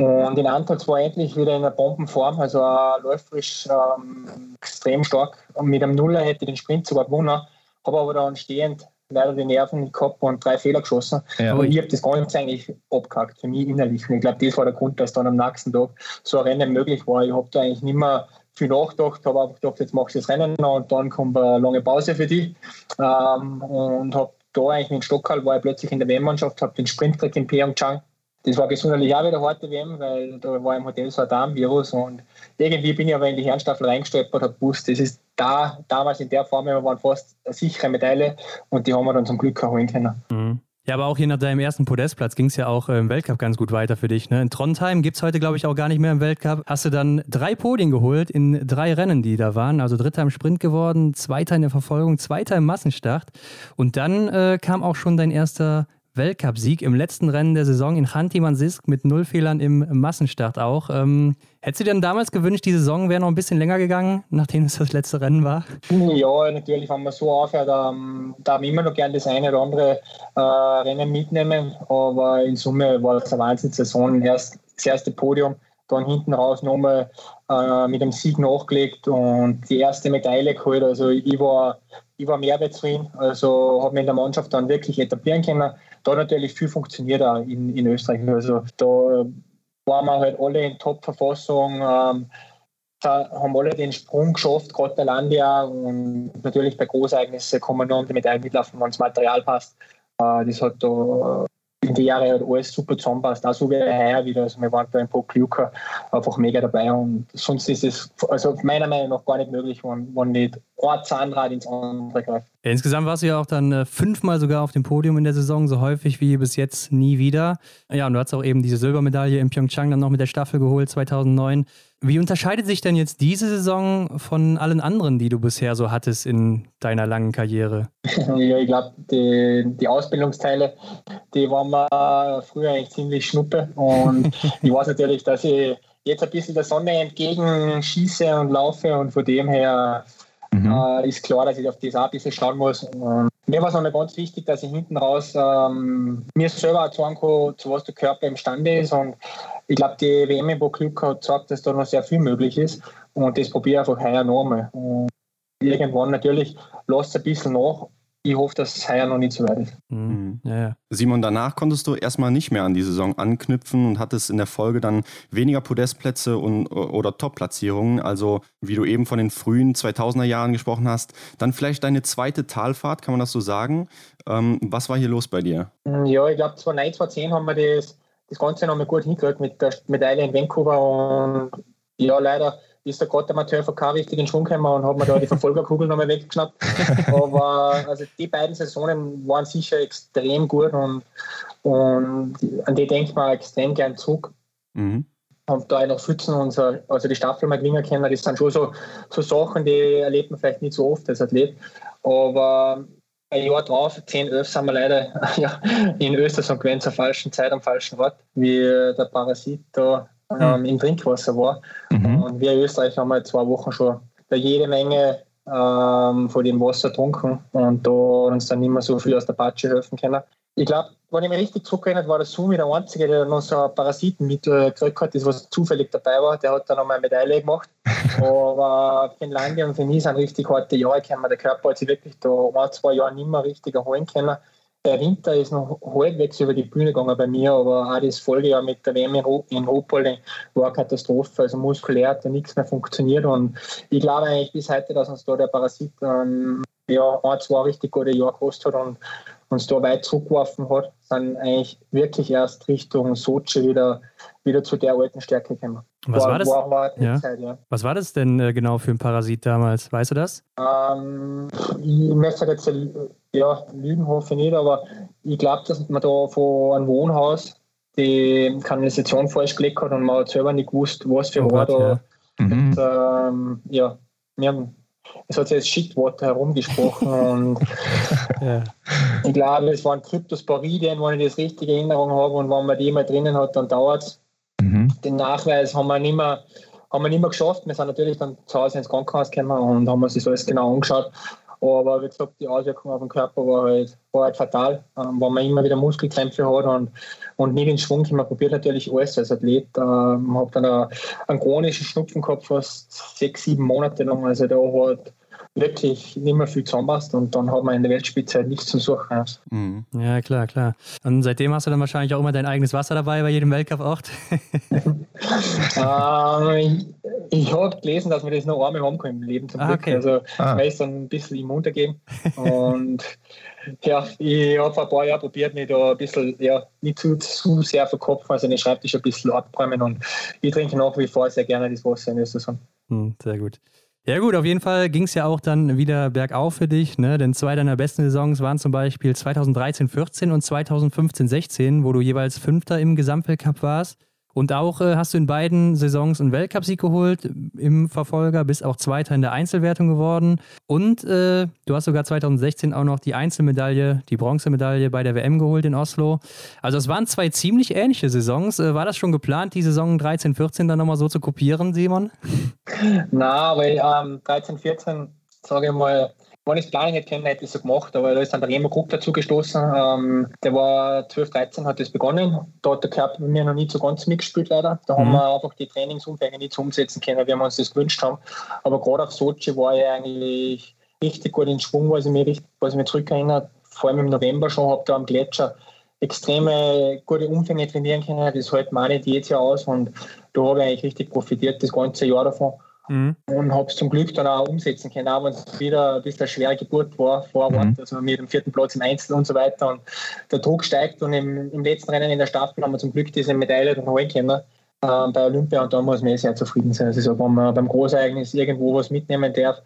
Und in Antolz war endlich wieder in einer Bombenform, also äh, läuferisch ähm, extrem stark. Und mit einem Nuller hätte ich den Sprint sogar gewonnen, habe aber dann stehend leider die Nerven gehabt und drei Fehler geschossen. Ja. Und ich habe das Ganze eigentlich abgehakt, für mich innerlich. Und ich glaube, das war der Grund, dass dann am nächsten Tag so ein Rennen möglich war. Ich habe da eigentlich nicht mehr viel nachgedacht, habe einfach gedacht, jetzt machst du das Rennen noch und dann kommt eine lange Pause für dich. Ähm, und habe da eigentlich in Stockholm war ich plötzlich in der WM-Mannschaft, habe den Sprint gekriegt in Pyeongchang. Das war gesundheitlich auch wieder harte WM, weil da war im Hotel so ein Darmvirus und irgendwie bin ich aber in die Herrenstaffel reingestolpert, habe gewusst, das ist da, damals in der Form, wir waren fast eine sichere Medaille und die haben wir dann zum Glück auch holen können. Mhm. Ja, aber auch hier nach deinem ersten Podestplatz ging es ja auch im Weltcup ganz gut weiter für dich. Ne? In Trondheim gibt es heute, glaube ich, auch gar nicht mehr im Weltcup. Hast du dann drei Podien geholt in drei Rennen, die da waren. Also dritter im Sprint geworden, zweiter in der Verfolgung, zweiter im Massenstart. Und dann äh, kam auch schon dein erster Weltcupsieg im letzten Rennen der Saison in Chanty-Mansisk mit null Fehlern im Massenstart auch. Ähm, hättest du dir denn damals gewünscht, die Saison wäre noch ein bisschen länger gegangen, nachdem es das letzte Rennen war? Ja, natürlich, wenn man so aufhört, ähm, darf man immer noch gerne das eine oder andere äh, Rennen mitnehmen. Aber in Summe war es eine Wahnsinnssaison. Erst das erste Podium, dann hinten raus nochmal äh, mit dem Sieg nachgelegt und die erste Medaille geholt. Also ich war, ich war mehr zufrieden. Also habe mich in der Mannschaft dann wirklich etablieren können da natürlich viel funktioniert auch in, in Österreich. Also da waren wir halt alle in Top-Verfassung, ähm, haben alle den Sprung geschafft, gerade der Landia und natürlich bei Großereignissen kommen wir nur die Medaillen mitlaufen, wenn das Material passt. Äh, das hat da in in die Jahre hat alles super zusammenpasst. Auch so wie heuer wieder. Also wir waren da in Pokljuka einfach mega dabei und sonst ist es also meiner Meinung nach gar nicht möglich, wenn, wenn nicht ein Zahnrad ins andere greift. insgesamt warst du ja auch dann äh, fünfmal sogar auf dem Podium in der Saison, so häufig wie bis jetzt nie wieder. Ja, und du hast auch eben diese Silbermedaille in Pyeongchang dann noch mit der Staffel geholt 2009. Wie unterscheidet sich denn jetzt diese Saison von allen anderen, die du bisher so hattest in deiner langen Karriere? Ja, ich glaube, die, die Ausbildungsteile, die waren mir früher eigentlich ziemlich schnuppe. Und ich weiß natürlich, dass ich jetzt ein bisschen der Sonne entgegen schieße und laufe und von dem her mhm. äh, ist klar, dass ich auf das auch ein bisschen schauen muss. Und mir war es noch ganz wichtig, dass ich hinten raus ähm, mir selber sagen kann, zu was der Körper imstande ist. Und ich glaube, die WM in Glück hat gezeigt, dass da noch sehr viel möglich ist. Und das probiere ich einfach heuer nochmal. Und irgendwann natürlich lässt es ein bisschen nach, ich hoffe, dass es heuer noch nicht so weit ist. Mhm. Ja, ja. Simon, danach konntest du erstmal nicht mehr an die Saison anknüpfen und hattest in der Folge dann weniger Podestplätze und, oder Top-Platzierungen. Also, wie du eben von den frühen 2000er Jahren gesprochen hast, dann vielleicht deine zweite Talfahrt, kann man das so sagen? Ähm, was war hier los bei dir? Ja, ich glaube, 2009, 2010 haben wir das, das Ganze nochmal gut hingekriegt mit der Medaille in Vancouver und ja, leider ist da gerade der Mathieu VK richtig in Schwung gekommen und hat mir da die Verfolgerkugel nochmal weggeschnappt. Aber also die beiden Saisonen waren sicher extrem gut und, und an die denkt man extrem gern zurück. Mhm. Und da noch Schützen und so, also die Staffel mal gewinnen können, das sind schon so, so Sachen, die erlebt man vielleicht nicht so oft als Athlet. Aber ein Jahr drauf, 10, 11, sind wir leider ja, in Österreich und gewesen zur falschen Zeit am falschen Ort, wie der Parasit da ähm, mhm. im Trinkwasser war. Mhm. Und wir Österreicher haben halt zwei Wochen schon da jede Menge ähm, von dem Wasser getrunken und da uns dann nicht mehr so viel aus der Patsche helfen können. Ich glaube, wenn ich mich richtig zurückerinnere, war der Sumi der Einzige, der noch so ein Parasitenmittel gekriegt hat, das was zufällig dabei war. Der hat dann noch mal eine Medaille gemacht. Aber Finnlandia und für mich sind richtig harte Jahre gekommen. Der Körper hat sich wirklich da ein, zwei Jahre nicht mehr richtig erholen können. Der Winter ist noch halbwegs über die Bühne gegangen bei mir, aber auch das Folgejahr mit der WM in Opole war eine Katastrophe. Also muskulär hat da nichts mehr funktioniert und ich glaube eigentlich bis heute, dass uns da der Parasit ähm, ja, ein, zwei richtig gute Jahre gekostet hat und uns da weit zurückgeworfen hat, sind eigentlich wirklich erst Richtung Sochi wieder, wieder zu der alten Stärke gekommen. Was war, das? War ja. Zeit, ja. Was war das denn äh, genau für ein Parasit damals? Weißt du das? Ähm, ich möchte jetzt ja, lügen hoffe ich nicht, aber ich glaube, dass man da von einem Wohnhaus die Kanalisation falsch gelegt hat und man hat selber nicht gewusst, was für oh Gott, da. Ja. Mhm. Und, ähm, ja, wir haben es hat sich als Shitwater herumgesprochen und ja. ich glaube, es waren Kryptosporidien, wenn ich das richtige Erinnerung habe und wenn man die mal drinnen hat, dann dauert es. Mhm. Den Nachweis haben wir nicht mehr, haben wir nicht mehr geschafft. Wir sind natürlich dann zu Hause ins Krankenhaus gekommen und haben uns das alles genau angeschaut. Aber wie gesagt, die Auswirkung auf den Körper war halt, war halt fatal, ähm, weil man immer wieder Muskelkrämpfe hat und, und nicht in Schwung. Man probiert natürlich alles als Athlet. Ähm, habe dann einen chronischen Schnupfen gehabt, fast sechs, sieben Monate lang. Also da hat wirklich nicht mehr viel zusammenpasst und dann hat man in der Weltspitze halt nichts zum Suchen. Mhm. Ja, klar, klar. Und seitdem hast du dann wahrscheinlich auch immer dein eigenes Wasser dabei bei jedem Weltcup-Ort? ähm, ich, ich habe gelesen, dass man das noch einmal haben kann im Leben zum ah, Glück. Okay. Also ah. man ist dann ein bisschen immun dagegen. und ja, ich habe vor ein paar Jahren probiert, mich da ein bisschen, ja, nicht zu, zu sehr verkopfen, also den Schreibtisch ein bisschen abräumen und ich trinke nach wie vor sehr gerne das Wasser in Österreich. Hm, sehr gut. Ja gut, auf jeden Fall ging es ja auch dann wieder bergauf für dich, ne? denn zwei deiner besten Saisons waren zum Beispiel 2013-14 und 2015-16, wo du jeweils Fünfter im Gesamtweltcup warst. Und auch äh, hast du in beiden Saisons einen Weltcupsieg geholt im Verfolger, bist auch Zweiter in der Einzelwertung geworden. Und äh, du hast sogar 2016 auch noch die Einzelmedaille, die Bronzemedaille bei der WM geholt in Oslo. Also es waren zwei ziemlich ähnliche Saisons. Äh, war das schon geplant, die Saison 13, 14 dann nochmal so zu kopieren, Simon? Na, weil ähm, 13, 14, sage ich mal, wenn ich es planen hätte können, hätte ich es so gemacht, aber da ist dann der Remo Krug dazu gestoßen. Ähm, der war 12, 13, hat das begonnen. Da hat der Körper bei mir noch nicht so ganz mitgespielt, leider. Da mhm. haben wir einfach die Trainingsumfänge nicht so umsetzen können, wie wir uns das gewünscht haben. Aber gerade auf Sochi war ich eigentlich richtig gut in Schwung, was ich mich, was ich mich zurückerinnert. Vor allem im November schon, habe da am Gletscher extreme gute Umfänge trainieren können. Das hält meine Diät ja aus und da habe ich eigentlich richtig profitiert das ganze Jahr davon. Mhm. und habe es zum Glück dann auch umsetzen können, auch wenn es wieder ein bisschen eine schwere Geburt war vor Ort, mhm. also mit dem vierten Platz im Einzel und so weiter und der Druck steigt und im, im letzten Rennen in der Staffel haben wir zum Glück diese Medaille dann holen können äh, bei Olympia und da muss man eh sehr zufrieden sein. Also wenn man beim Großereignis irgendwo was mitnehmen darf,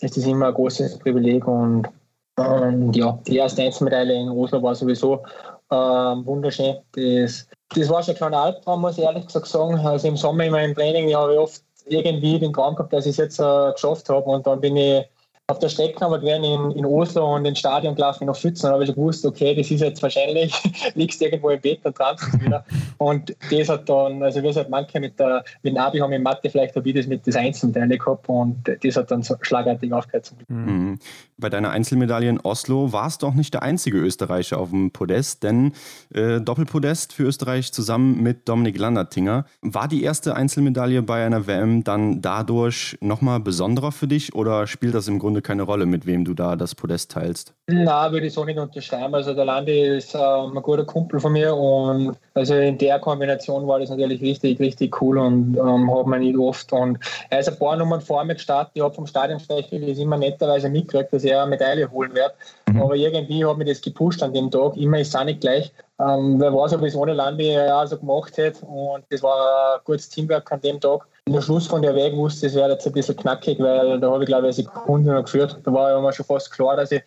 ist das immer ein großes Privileg und, und ja, die erste Einzelmedaille in Oslo war sowieso ähm, wunderschön. Das, das war schon ein kleiner Albtraum, muss ich ehrlich gesagt sagen. Also im Sommer immer im Training habe ich oft irgendwie den Traum gehabt, dass ich es jetzt äh, geschafft habe und dann bin ich auf der Strecke haben wir gewesen in, in Oslo und ins Stadion gelaufen, nach Pfützen. Dann habe ich gewusst, okay, das ist jetzt wahrscheinlich, liegst irgendwo im Bett und träumst wieder. Und das hat dann, also wir halt manche mit der, mit dem Abi haben in Mathe vielleicht habe ich das mit das Einzelmedaille gehabt und das hat dann so schlagartig aufgehört. Mhm. Bei deiner Einzelmedaille in Oslo warst du auch nicht der einzige Österreicher auf dem Podest, denn äh, Doppelpodest für Österreich zusammen mit Dominik Landertinger. War die erste Einzelmedaille bei einer WM dann dadurch nochmal besonderer für dich oder spielt das im Grunde Grunde keine Rolle, mit wem du da das Podest teilst. Na, würde ich so nicht unterschreiben. Also der Landi ist äh, ein guter Kumpel von mir und also in der Kombination war das natürlich richtig, richtig cool und ähm, hat man nicht oft. Und er ist ein paar Nummern vor mir gestartet. Ich habe vom Stadionsprecher das immer netterweise mitgekriegt, dass er eine Medaille holen wird. Mhm. Aber irgendwie hat mich das gepusht an dem Tag. Immer ist es auch nicht gleich. Ähm, wer weiß, ob ich es ohne Landi auch so gemacht hätte. Und das war ein gutes Teamwork an dem Tag der Schluss von der Weg wusste, es wäre jetzt ein bisschen knackig, weil da habe ich glaube ich eine Sekunde noch geführt. Da war ja immer schon fast klar, dass ich,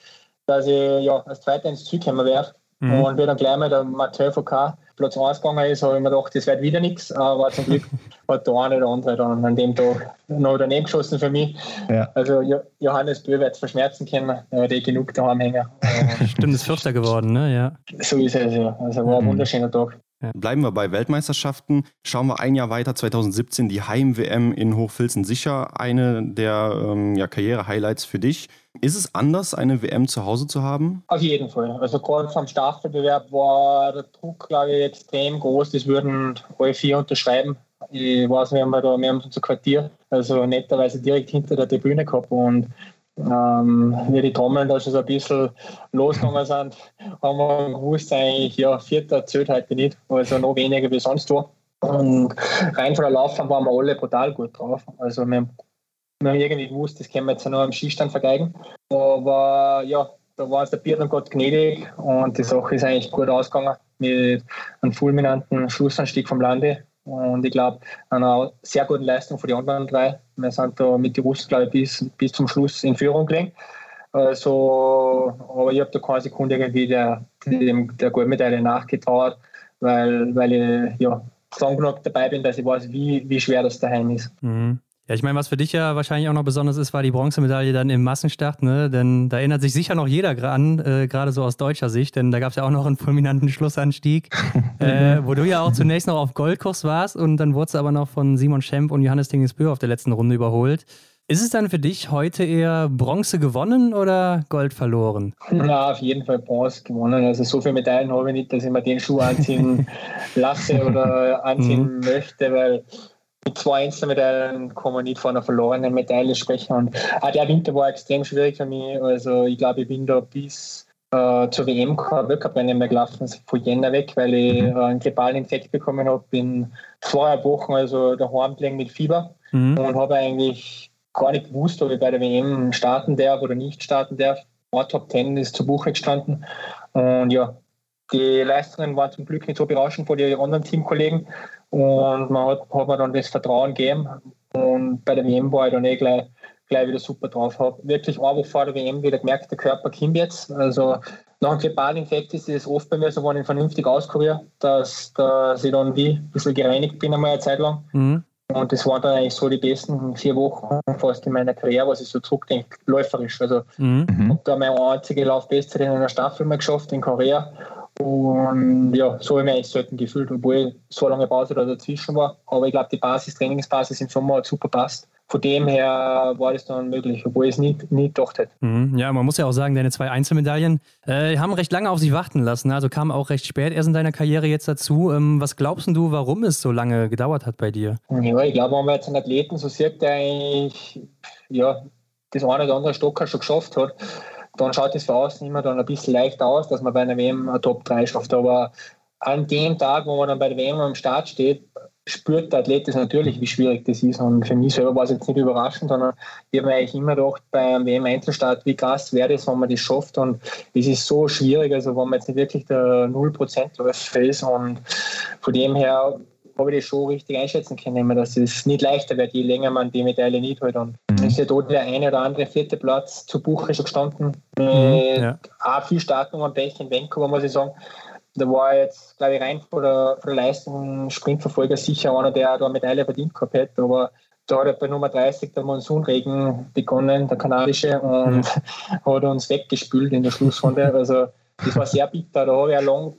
dass ich ja, als Zweiter ins Ziel kommen werde. Mhm. Und wie dann gleich mal der Mathieu VK Platz 1 gegangen ist, habe ich mir gedacht, das wird wieder nichts. Aber zum Glück hat der eine oder andere dann an dem Tag noch daneben geschossen für mich. Ja. Also Johannes Bö wird es verschmerzen können, aber die genug daheim hängen. Stimmt, ist Vierter geworden, ne? Ja. So ist es, ja. Also war ein mhm. wunderschöner Tag. Ja. Bleiben wir bei Weltmeisterschaften. Schauen wir ein Jahr weiter, 2017, die Heim-WM in Hochfilzen. Sicher eine der ähm, ja, Karriere-Highlights für dich. Ist es anders, eine WM zu Hause zu haben? Auf jeden Fall. Also gerade vom Staffelbewerb war der Druck, glaube ich, extrem groß. Das würden alle vier unterschreiben. Ich weiß, wir haben, da, wir haben unser Quartier, also netterweise direkt hinter der Tribüne gehabt und ähm, wie die Trommeln da schon so ein bisschen losgegangen sind, haben wir gewusst, eigentlich, ja, Vierter zählt heute nicht, also noch weniger wie sonst wo. Und rein von der Laufbahn waren wir alle brutal gut drauf. Also wir haben, wir haben irgendwie gewusst, das können wir jetzt noch am Skistand vergeigen. Aber ja, da war es der Bierland Gott gnädig und die Sache ist eigentlich gut ausgegangen mit einem fulminanten Schlussanstieg vom Lande und ich glaube, einer sehr guten Leistung von den anderen drei. Wir sind da mit den Russen, glaube ich, bis, bis zum Schluss in Führung gelegen. Also, aber ich habe da keine Sekunde irgendwie der, dem, der Goldmedaille nachgetraut, weil, weil ich ja, lang genug dabei bin, dass ich weiß, wie, wie schwer das daheim ist. Mhm. Ja, ich meine, was für dich ja wahrscheinlich auch noch besonders ist, war die Bronzemedaille dann im Massenstart, ne? Denn da erinnert sich sicher noch jeder dran, äh, gerade so aus deutscher Sicht, denn da gab es ja auch noch einen fulminanten Schlussanstieg, äh, wo du ja auch zunächst noch auf Goldkurs warst und dann wurdest du aber noch von Simon Schemp und Johannes Dingesbö auf der letzten Runde überholt. Ist es dann für dich heute eher Bronze gewonnen oder Gold verloren? Ja, auf jeden Fall Bronze gewonnen. Also so viele Medaillen habe ich nicht, dass ich mir den Schuh anziehen lasse oder anziehen mhm. möchte, weil mit zwei Einzelmedaillen kann man nicht von einer verlorenen Medaille sprechen. Und auch der Winter war extrem schwierig für mich. Also ich glaube, ich bin da bis äh, zur WM kein Weltcuprennen mehr gelaufen, von Jänner weg, weil ich äh, einen globalen Infekt bekommen habe. Bin vorher Wochen also daheim gelegen mit Fieber mhm. und habe eigentlich gar nicht gewusst, ob ich bei der WM starten darf oder nicht starten darf. Ein Top 10 ist zur Buche gestanden. Und ja, die Leistungen waren zum Glück nicht so berauschend von den anderen Teamkollegen. Und man hat, hat mir dann das Vertrauen gegeben. Und bei der WM war ich dann eh gleich, gleich wieder super drauf. Habe wirklich eine Woche vor der WM wieder gemerkt, der Körper kommt jetzt. Also nach einem Grippalinfekt ist es oft bei mir so, wenn ich vernünftig auskuriere, dass, dass ich dann wie ein bisschen gereinigt bin einmal eine Zeit lang. Mhm. Und das waren dann eigentlich so die besten vier Wochen fast in meiner Karriere, was ich so zurückdenke, läuferisch. Also mhm. ich habe da meine einzige Laufbestzeit in einer Staffel mal geschafft in Korea und ja, so habe ich mich eigentlich selten gefühlt, obwohl so lange Pause da dazwischen war. Aber ich glaube, die Basis, Trainingsbasis im Sommer hat super passt. Von dem her war das dann möglich, obwohl ich es nie, nie gedacht hätte. Mhm, ja, man muss ja auch sagen, deine zwei Einzelmedaillen äh, haben recht lange auf sich warten lassen. Also kam auch recht spät erst in deiner Karriere jetzt dazu. Ähm, was glaubst du, warum es so lange gedauert hat bei dir? Ja, ich glaube, wenn man jetzt einen Athleten so sieht, der eigentlich ja, das eine oder andere Stocker schon geschafft hat, dann schaut es für außen immer dann ein bisschen leicht aus, dass man bei einer WM eine Top 3 schafft. Aber an dem Tag, wo man dann bei der WM am Start steht, spürt der Athlet das natürlich, wie schwierig das ist. Und für mich selber war es jetzt nicht überraschend, sondern ich habe mir eigentlich immer gedacht, beim WM-Einzelstart, wie krass wäre das, wenn man das schafft. Und es ist so schwierig, also wenn man jetzt nicht wirklich der 0%-Läufer ist. Und von dem her habe ich das schon richtig einschätzen können, dass es nicht leichter wird, je länger man die Medaille nicht hat. Und. Ist ja dort der eine oder andere vierte Platz zu Buche schon gestanden. Mhm, ja. Auch viel Startung am Pech in Vancouver, muss ich sagen. Da war jetzt, glaube ich, rein von der, von der Leistung Sprintverfolger sicher einer, der da eine Medaille verdient gehabt hätte. Aber da hat bei Nummer 30 der Monsunregen begonnen, der kanadische, und mhm. hat uns weggespült in der Schlussrunde. Also das war sehr bitter. Da habe ich auch lange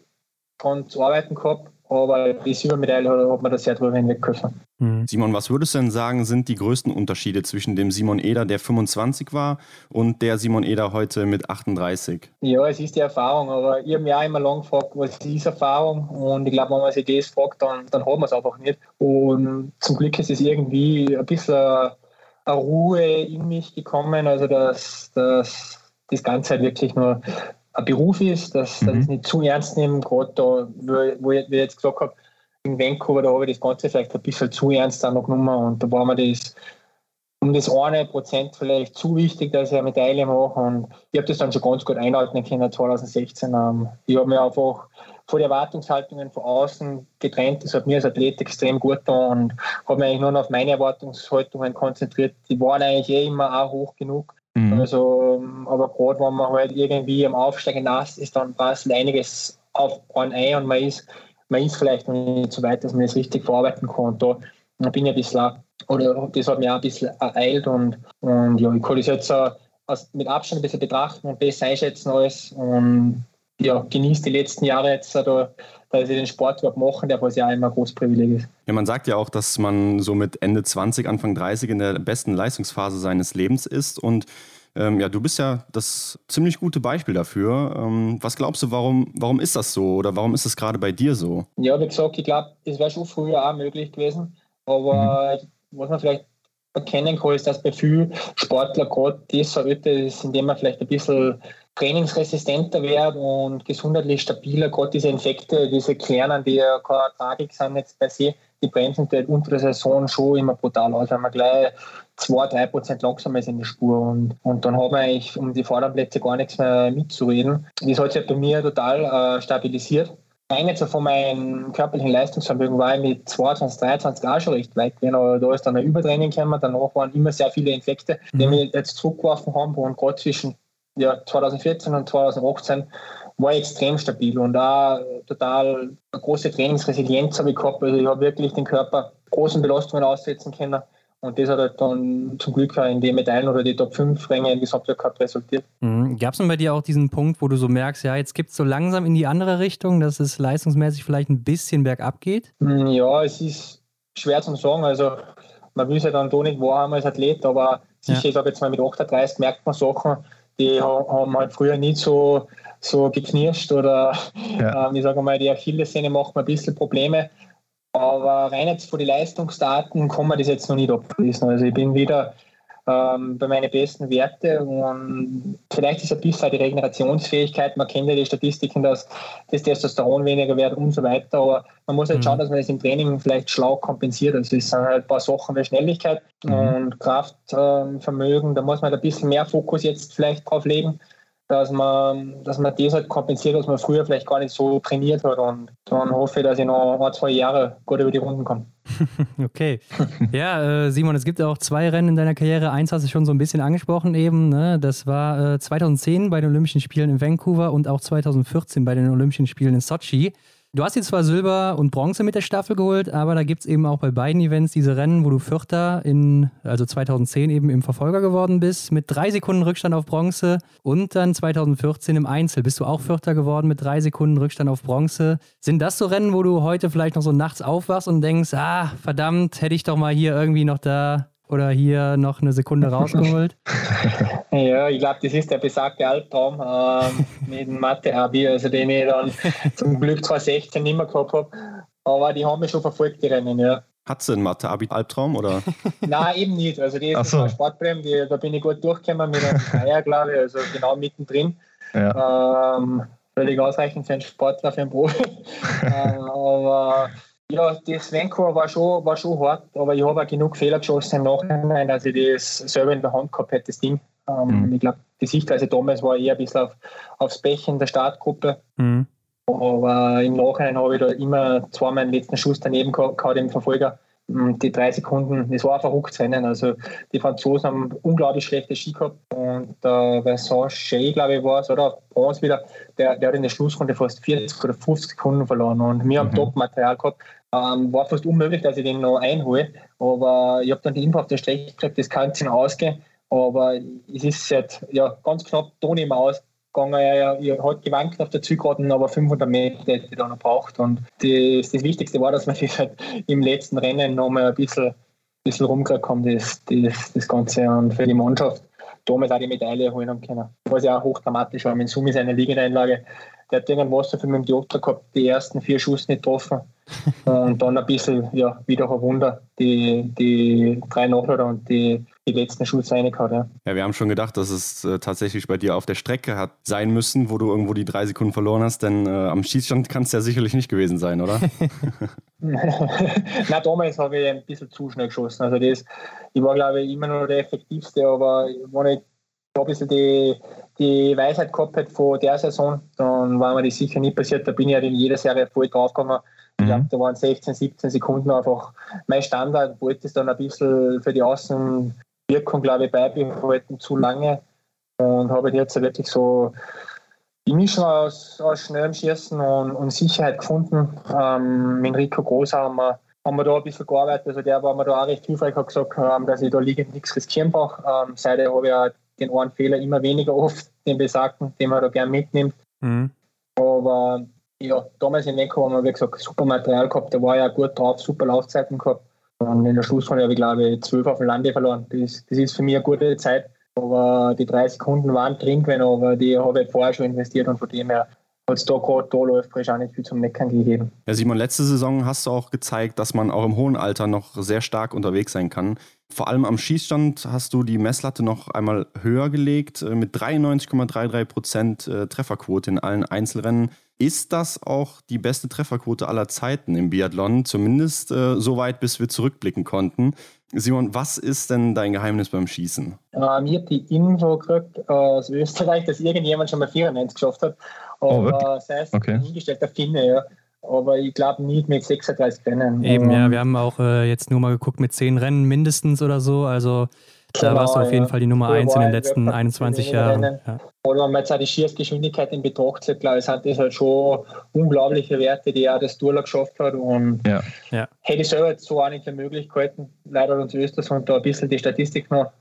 dran zu arbeiten gehabt aber die Silbermedaille hat man das sehr drüber hinweggeholfen. Mhm. Simon, was würdest du denn sagen, sind die größten Unterschiede zwischen dem Simon Eder, der 25 war, und der Simon Eder heute mit 38? Ja, es ist die Erfahrung, aber ich habe mich auch immer lange gefragt, was ist Erfahrung? Und ich glaube, wenn man sich das fragt, dann, dann hat man es einfach nicht. Und zum Glück ist es irgendwie ein bisschen eine Ruhe in mich gekommen, also dass, dass das Ganze halt wirklich nur ein Beruf ist, dass, mhm. dass ich es nicht zu ernst nehmen, gerade da, wo, ich jetzt gesagt habe, in Vancouver, da habe ich das Ganze vielleicht ein bisschen zu ernst auch noch genommen und da war mir das um das eine Prozent vielleicht zu wichtig, dass ich eine Medaille mache und ich habe das dann schon ganz gut einhalten können 2016. Ähm, ich habe mich einfach vor die Erwartungshaltungen von außen getrennt. Das hat mir als Athlet extrem gut getan und habe mich eigentlich nur noch auf meine Erwartungshaltungen konzentriert. Die waren eigentlich eh immer auch hoch genug. Mhm. Also, aber gerade wenn man halt irgendwie am Aufsteigen nass ist, dann passt einiges auf einen ein und man ist, man ist vielleicht noch nicht so weit, dass man das richtig verarbeiten kann. Und da, da bin ich ein bisschen, oder das hat mich auch ein bisschen ereilt und, und ja, ich kann das jetzt mit Abstand ein bisschen betrachten und besser einschätzen alles und ja, genieße die letzten Jahre jetzt, uh, dass ich den Sport überhaupt machen darf, was ja immer ein großes Privileg ist. Ja, man sagt ja auch, dass man so mit Ende 20, Anfang 30 in der besten Leistungsphase seines Lebens ist und ähm, ja, du bist ja das ziemlich gute Beispiel dafür. Ähm, was glaubst du, warum, warum ist das so oder warum ist es gerade bei dir so? Ja, wie gesagt, ich glaube, es wäre schon früher auch möglich gewesen. Aber mhm. was man vielleicht erkennen kann, ist, dass bei vielen Sportlern gerade das erhöhte ist, indem man vielleicht ein bisschen trainingsresistenter wird und gesundheitlich stabiler. Gerade diese Infekte, diese kleinen, die ja keine Tragik sind jetzt per se, die bremsen halt unter der Saison schon immer brutal aus, weil man gleich 2-3 Prozent langsamer ist in der Spur und, und dann hat man eigentlich um die Vorderplätze gar nichts mehr mitzureden. Das hat sich bei mir total äh, stabilisiert. So von meinem körperlichen Leistungsvermögen war ich mit 22, 23 auch schon recht weit gewesen, aber da ist dann ein Übertraining gekommen. Danach waren immer sehr viele Infekte, die mhm. mich jetzt zurückgeworfen haben und gerade zwischen ja, 2014 und 2018 war extrem stabil und da total eine große Trainingsresilienz habe ich gehabt. Also ich habe wirklich den Körper großen Belastungen aussetzen können. Und das hat halt dann zum Glück auch in die Medaillen oder die Top 5 Ränge im Gesamtweltcup resultiert. Mhm. Gab es denn bei dir auch diesen Punkt, wo du so merkst, ja, jetzt gibt es so langsam in die andere Richtung, dass es leistungsmäßig vielleicht ein bisschen bergab geht? Mm, ja, es ist schwer zu sagen. Also man will es ja dann doch nicht wahrhaben als Athlet, aber sicher, ja. ich sage jetzt mal mit 38 merkt man Sachen, die haben halt früher nicht so, so geknirscht oder ja. ähm, ich sage mal, die Achillessehne macht mir ein bisschen Probleme. Aber rein jetzt von den Leistungsdaten kann man das jetzt noch nicht ablesen. Also ich bin wieder ähm, bei meinen besten Werten und vielleicht ist ein bisschen die Regenerationsfähigkeit. Man kennt ja die Statistiken, dass das Testosteron weniger wird und so weiter. Aber man muss halt mhm. schauen, dass man das im Training vielleicht schlau kompensiert. Also es sind halt ein paar Sachen wie Schnelligkeit mhm. und Kraftvermögen. da muss man ein bisschen mehr Fokus jetzt vielleicht drauf legen dass man, dass man das halt kompensiert, was man früher vielleicht gar nicht so trainiert hat. Und dann hoffe ich, dass ich noch ein, zwei Jahre gut über die Runden komme. okay. Ja, äh, Simon, es gibt auch zwei Rennen in deiner Karriere. Eins hast du schon so ein bisschen angesprochen eben. Ne? Das war äh, 2010 bei den Olympischen Spielen in Vancouver und auch 2014 bei den Olympischen Spielen in Sochi. Du hast jetzt zwar Silber und Bronze mit der Staffel geholt, aber da gibt es eben auch bei beiden Events diese Rennen, wo du Vierter in, also 2010 eben im Verfolger geworden bist, mit drei Sekunden Rückstand auf Bronze und dann 2014 im Einzel bist du auch Vierter geworden mit drei Sekunden Rückstand auf Bronze. Sind das so Rennen, wo du heute vielleicht noch so nachts aufwachst und denkst, ah, verdammt, hätte ich doch mal hier irgendwie noch da oder hier noch eine Sekunde rausgeholt? ja, ich glaube, das ist der besagte Albtraum äh, mit dem Mathe-Abi, also den ich dann zum Glück 2016 nicht mehr gehabt habe. Aber die haben mich schon verfolgt, die Rennen, ja. Hat sie einen Mathe-Abi-Albtraum oder? Nein, eben nicht. Also die ist so. Sportbrem, die, da bin ich gut durchgekommen mit einem Dreier, glaube ich, also genau mittendrin. Ja. Ähm, völlig ausreichend für einen Sportler, für einen Profi. äh, aber Ja, das Vancouver war schon, war schon hart, aber ich habe auch genug Fehler geschossen im Nachhinein, dass ich das selber in der Hand gehabt hätte, das Ding. Ähm, mhm. Ich glaube, die Sichtweise damals war eher ein bisschen auf, aufs Pech in der Startgruppe. Mhm. Aber im Nachhinein habe ich da immer zweimal den letzten Schuss daneben gehabt, im Verfolger. Die drei Sekunden, das war ein verrücktes Rennen. Also die Franzosen haben unglaublich schlechte Ski gehabt. Und der Vincent Shea, glaube ich, war es, oder Bronze wieder, der, der hat in der Schlussrunde fast 40 oder 50 Sekunden verloren. Und wir haben mhm. Top-Material gehabt. Ähm, war fast unmöglich, dass ich den noch einhole. Aber ich habe dann die Info auf der Strecke gekriegt, das kann nicht ausgehen. Aber es ist halt ja, ganz knapp Toni im Aus gegangen. Er, er hat gewankt auf der Zielgeraden, aber 500 Meter hätte ich dann noch braucht. Und das, das Wichtigste war, dass man das halt im letzten Rennen noch mal ein bisschen, bisschen rumgekriegt haben, das, das, das Ganze. Und für die Mannschaft damals auch die Medaille holen haben können. Was ja auch hochdramatisch war. Mit Sumi seine Liegeneinlage der hat irgendein Wasser für mit dem Diopter gehabt, die ersten vier Schuss nicht getroffen. und dann ein bisschen, ja, wieder ein Wunder, die, die drei Nachlader und die, die letzten Schuss reingehauen. Ja. ja, wir haben schon gedacht, dass es äh, tatsächlich bei dir auf der Strecke hat sein müssen, wo du irgendwo die drei Sekunden verloren hast, denn äh, am Schießstand kann es ja sicherlich nicht gewesen sein, oder? Na, damals habe ich ein bisschen zu schnell geschossen. Also das, ich war, glaube ich, immer noch der effektivste, aber wenn ich ein bisschen die, die Weisheit gehabt hätte von der Saison, dann war mir das sicher nicht passiert. Da bin ich ja in jeder Serie voll draufgekommen. Ich glaube, mhm. da waren 16, 17 Sekunden einfach mein Standard. Wollte es dann ein bisschen für die Außenwirkung, glaube ich, beibehalten, zu lange. Und habe jetzt wirklich so die Mischung aus, aus schnellem Schießen und, und Sicherheit gefunden. Ähm, mit Rico Groß haben wir, haben wir da ein bisschen gearbeitet. Also der war mir da auch recht hilfreich, hat gesagt, ähm, dass ich da liegend nichts riskieren brauche. Ähm, seitdem habe ich auch den einen Fehler immer weniger oft, den besagten, den man da gerne mitnimmt. Mhm. Aber ja, damals in Neko haben wir, wie gesagt, super Material gehabt, da war ja gut drauf, super Laufzeiten gehabt. Und in der Schlussrunde habe ich, glaube ich, zwölf auf dem Lande verloren. Das, das ist für mich eine gute Zeit. Aber die drei Sekunden waren drin gewesen, aber die habe ich vorher schon investiert und von dem her hat es da gerade da läuft, auch nicht viel zum Meckern gegeben. Ja, Simon, letzte Saison hast du auch gezeigt, dass man auch im hohen Alter noch sehr stark unterwegs sein kann. Vor allem am Schießstand hast du die Messlatte noch einmal höher gelegt äh, mit 93,33 Prozent äh, Trefferquote in allen Einzelrennen. Ist das auch die beste Trefferquote aller Zeiten im Biathlon? Zumindest äh, so weit, bis wir zurückblicken konnten. Simon, was ist denn dein Geheimnis beim Schießen? Ähm, ich habe die Info gekriegt aus Österreich, dass irgendjemand schon mal 94 geschafft hat. Oh, Aber oh, sei es okay. hingestellt, der Finne, ja aber ich glaube nicht mit 36 Rennen. Eben, ja, wir haben auch äh, jetzt nur mal geguckt mit 10 Rennen mindestens oder so. Also da genau, warst du auf jeden Fall die Nummer 1 in den letzten 21 Jahren. Ja. Oder wenn man jetzt auch die Schießgeschwindigkeit in Betracht zieht, glaube ich, sind das halt schon unglaubliche Werte, die auch das Durla geschafft hat. Und ja. Ja. hätte ich selber jetzt so auch nicht für möglich gehalten. Leider hat uns Östersund da ein bisschen die Statistik noch,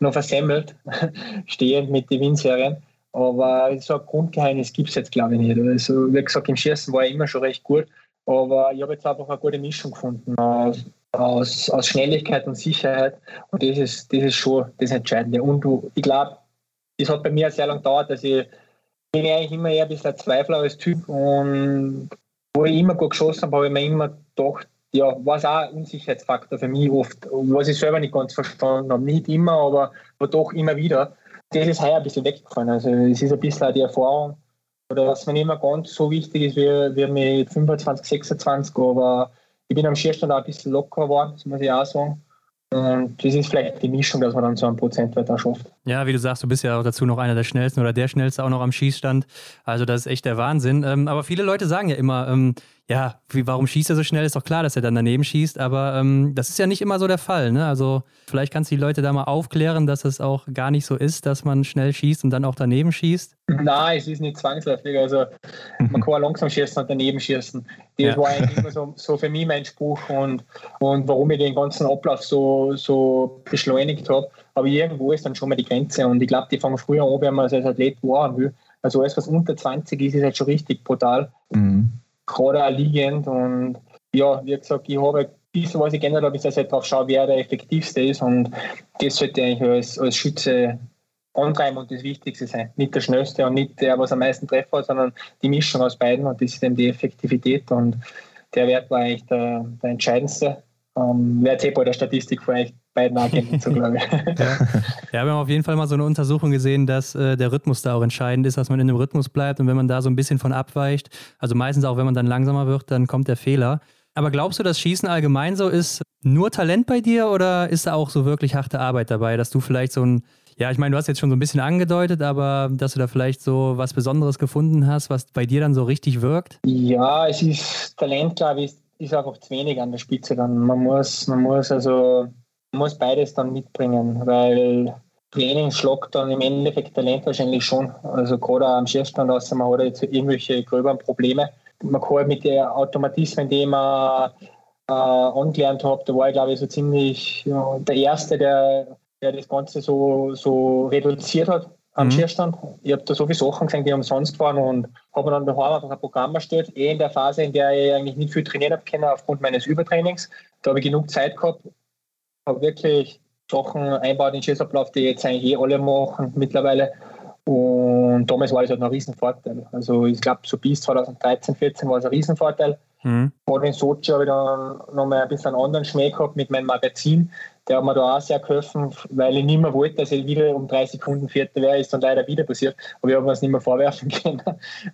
noch versemmelt, stehend mit den Windserien. Aber so ein Grundgeheimnis gibt es jetzt, glaube ich, nicht. Also, wie gesagt, im Schießen war ich immer schon recht gut. Aber ich habe jetzt einfach eine gute Mischung gefunden aus, aus, Schnelligkeit und Sicherheit. Und das ist, das ist schon das Entscheidende. Und du, ich glaube, das hat bei mir sehr lange gedauert, dass ich bin ich eigentlich immer eher ein bisschen ein Zweifler als Typ. Und wo ich immer gut geschossen habe, habe ich mir immer gedacht, ja, war es auch ein Unsicherheitsfaktor für mich oft, was ich selber nicht ganz verstanden habe. Nicht immer, aber, aber doch immer wieder das ist heuer ein bisschen weggefallen. Also es ist ein bisschen auch die Erfahrung, oder was mir nicht mehr ganz so wichtig ist wie, wie mit 25, 26, aber ich bin am Schierstand auch ein bisschen locker geworden, das muss ich auch sagen. Und das ist vielleicht die Mischung, dass man dann so einen Prozentwert auch schafft. Ja, wie du sagst, du bist ja auch dazu noch einer der schnellsten oder der schnellste auch noch am Schießstand. Also das ist echt der Wahnsinn. Ähm, aber viele Leute sagen ja immer, ähm, ja, wie, warum schießt er so schnell? Ist doch klar, dass er dann daneben schießt, aber ähm, das ist ja nicht immer so der Fall. Ne? Also vielleicht kannst du die Leute da mal aufklären, dass es auch gar nicht so ist, dass man schnell schießt und dann auch daneben schießt. Nein, es ist nicht zwangsläufig. Also man kann auch langsam schießen und daneben schießen. Das ja. war eigentlich immer so, so, für mich mein Spruch und, und warum ich den ganzen Ablauf so, so beschleunigt habe. Aber irgendwo ist dann schon mal die Grenze und ich glaube, die fangen früher an, wenn man als Athlet waren will. Also alles, was unter 20 ist, ist halt schon richtig brutal. Mhm auch liegend. Und ja, wie gesagt, ich habe ein bisschen, was ich geändert habe, ist, ich halt darauf schaue, wer der effektivste ist. Und das sollte eigentlich als, als Schütze antreiben und das Wichtigste sein. Nicht der Schnellste und nicht der, was am meisten Treffer hat, sondern die Mischung aus beiden. Und das ist eben die Effektivität. Und der Wert war eigentlich der, der entscheidendste. Ähm, eh bei der Statistik vielleicht beiden Agenten so, glaube ich. ja. ja, wir haben auf jeden Fall mal so eine Untersuchung gesehen, dass äh, der Rhythmus da auch entscheidend ist, dass man in dem Rhythmus bleibt und wenn man da so ein bisschen von abweicht, also meistens auch, wenn man dann langsamer wird, dann kommt der Fehler. Aber glaubst du, dass Schießen allgemein so ist, nur Talent bei dir oder ist da auch so wirklich harte Arbeit dabei, dass du vielleicht so ein, ja, ich meine, du hast jetzt schon so ein bisschen angedeutet, aber dass du da vielleicht so was Besonderes gefunden hast, was bei dir dann so richtig wirkt? Ja, es ist Talent, glaube ich, ist einfach zu wenig an der Spitze dann. Man muss, man muss also muss beides dann mitbringen, weil Training schlagt dann im Endeffekt Talent wahrscheinlich schon. Also gerade am Schießstand außer man hat jetzt irgendwelche gröberen Probleme. Man kann halt mit den Automatismen, die man äh, angelernt habe, da war ich glaube ich so ziemlich ja, der Erste, der, der das Ganze so, so reduziert hat am mhm. Schierstand. Ich habe da so viele Sachen gesehen, die umsonst waren und habe dann daheim einfach ein Programm erstellt, eh in der Phase, in der ich eigentlich nicht viel trainieren habe können aufgrund meines Übertrainings. Da habe ich genug Zeit gehabt, habe wirklich Sachen einbaut in den Schießablauf, die jetzt eigentlich eh alle machen mittlerweile. Und damals war das halt ein Riesenvorteil. Also ich glaube, so bis 2013, 2014 war es ein Riesenvorteil. Mhm. Gerade in Sochi habe ich dann nochmal ein bisschen einen anderen Schmäh gehabt mit meinem Magazin. Der hat mir da auch sehr geholfen, weil ich nicht mehr wollte, dass ich wieder um drei Sekunden Vierter wäre, ist dann leider wieder passiert. Aber ich habe mir es nicht mehr vorwerfen können,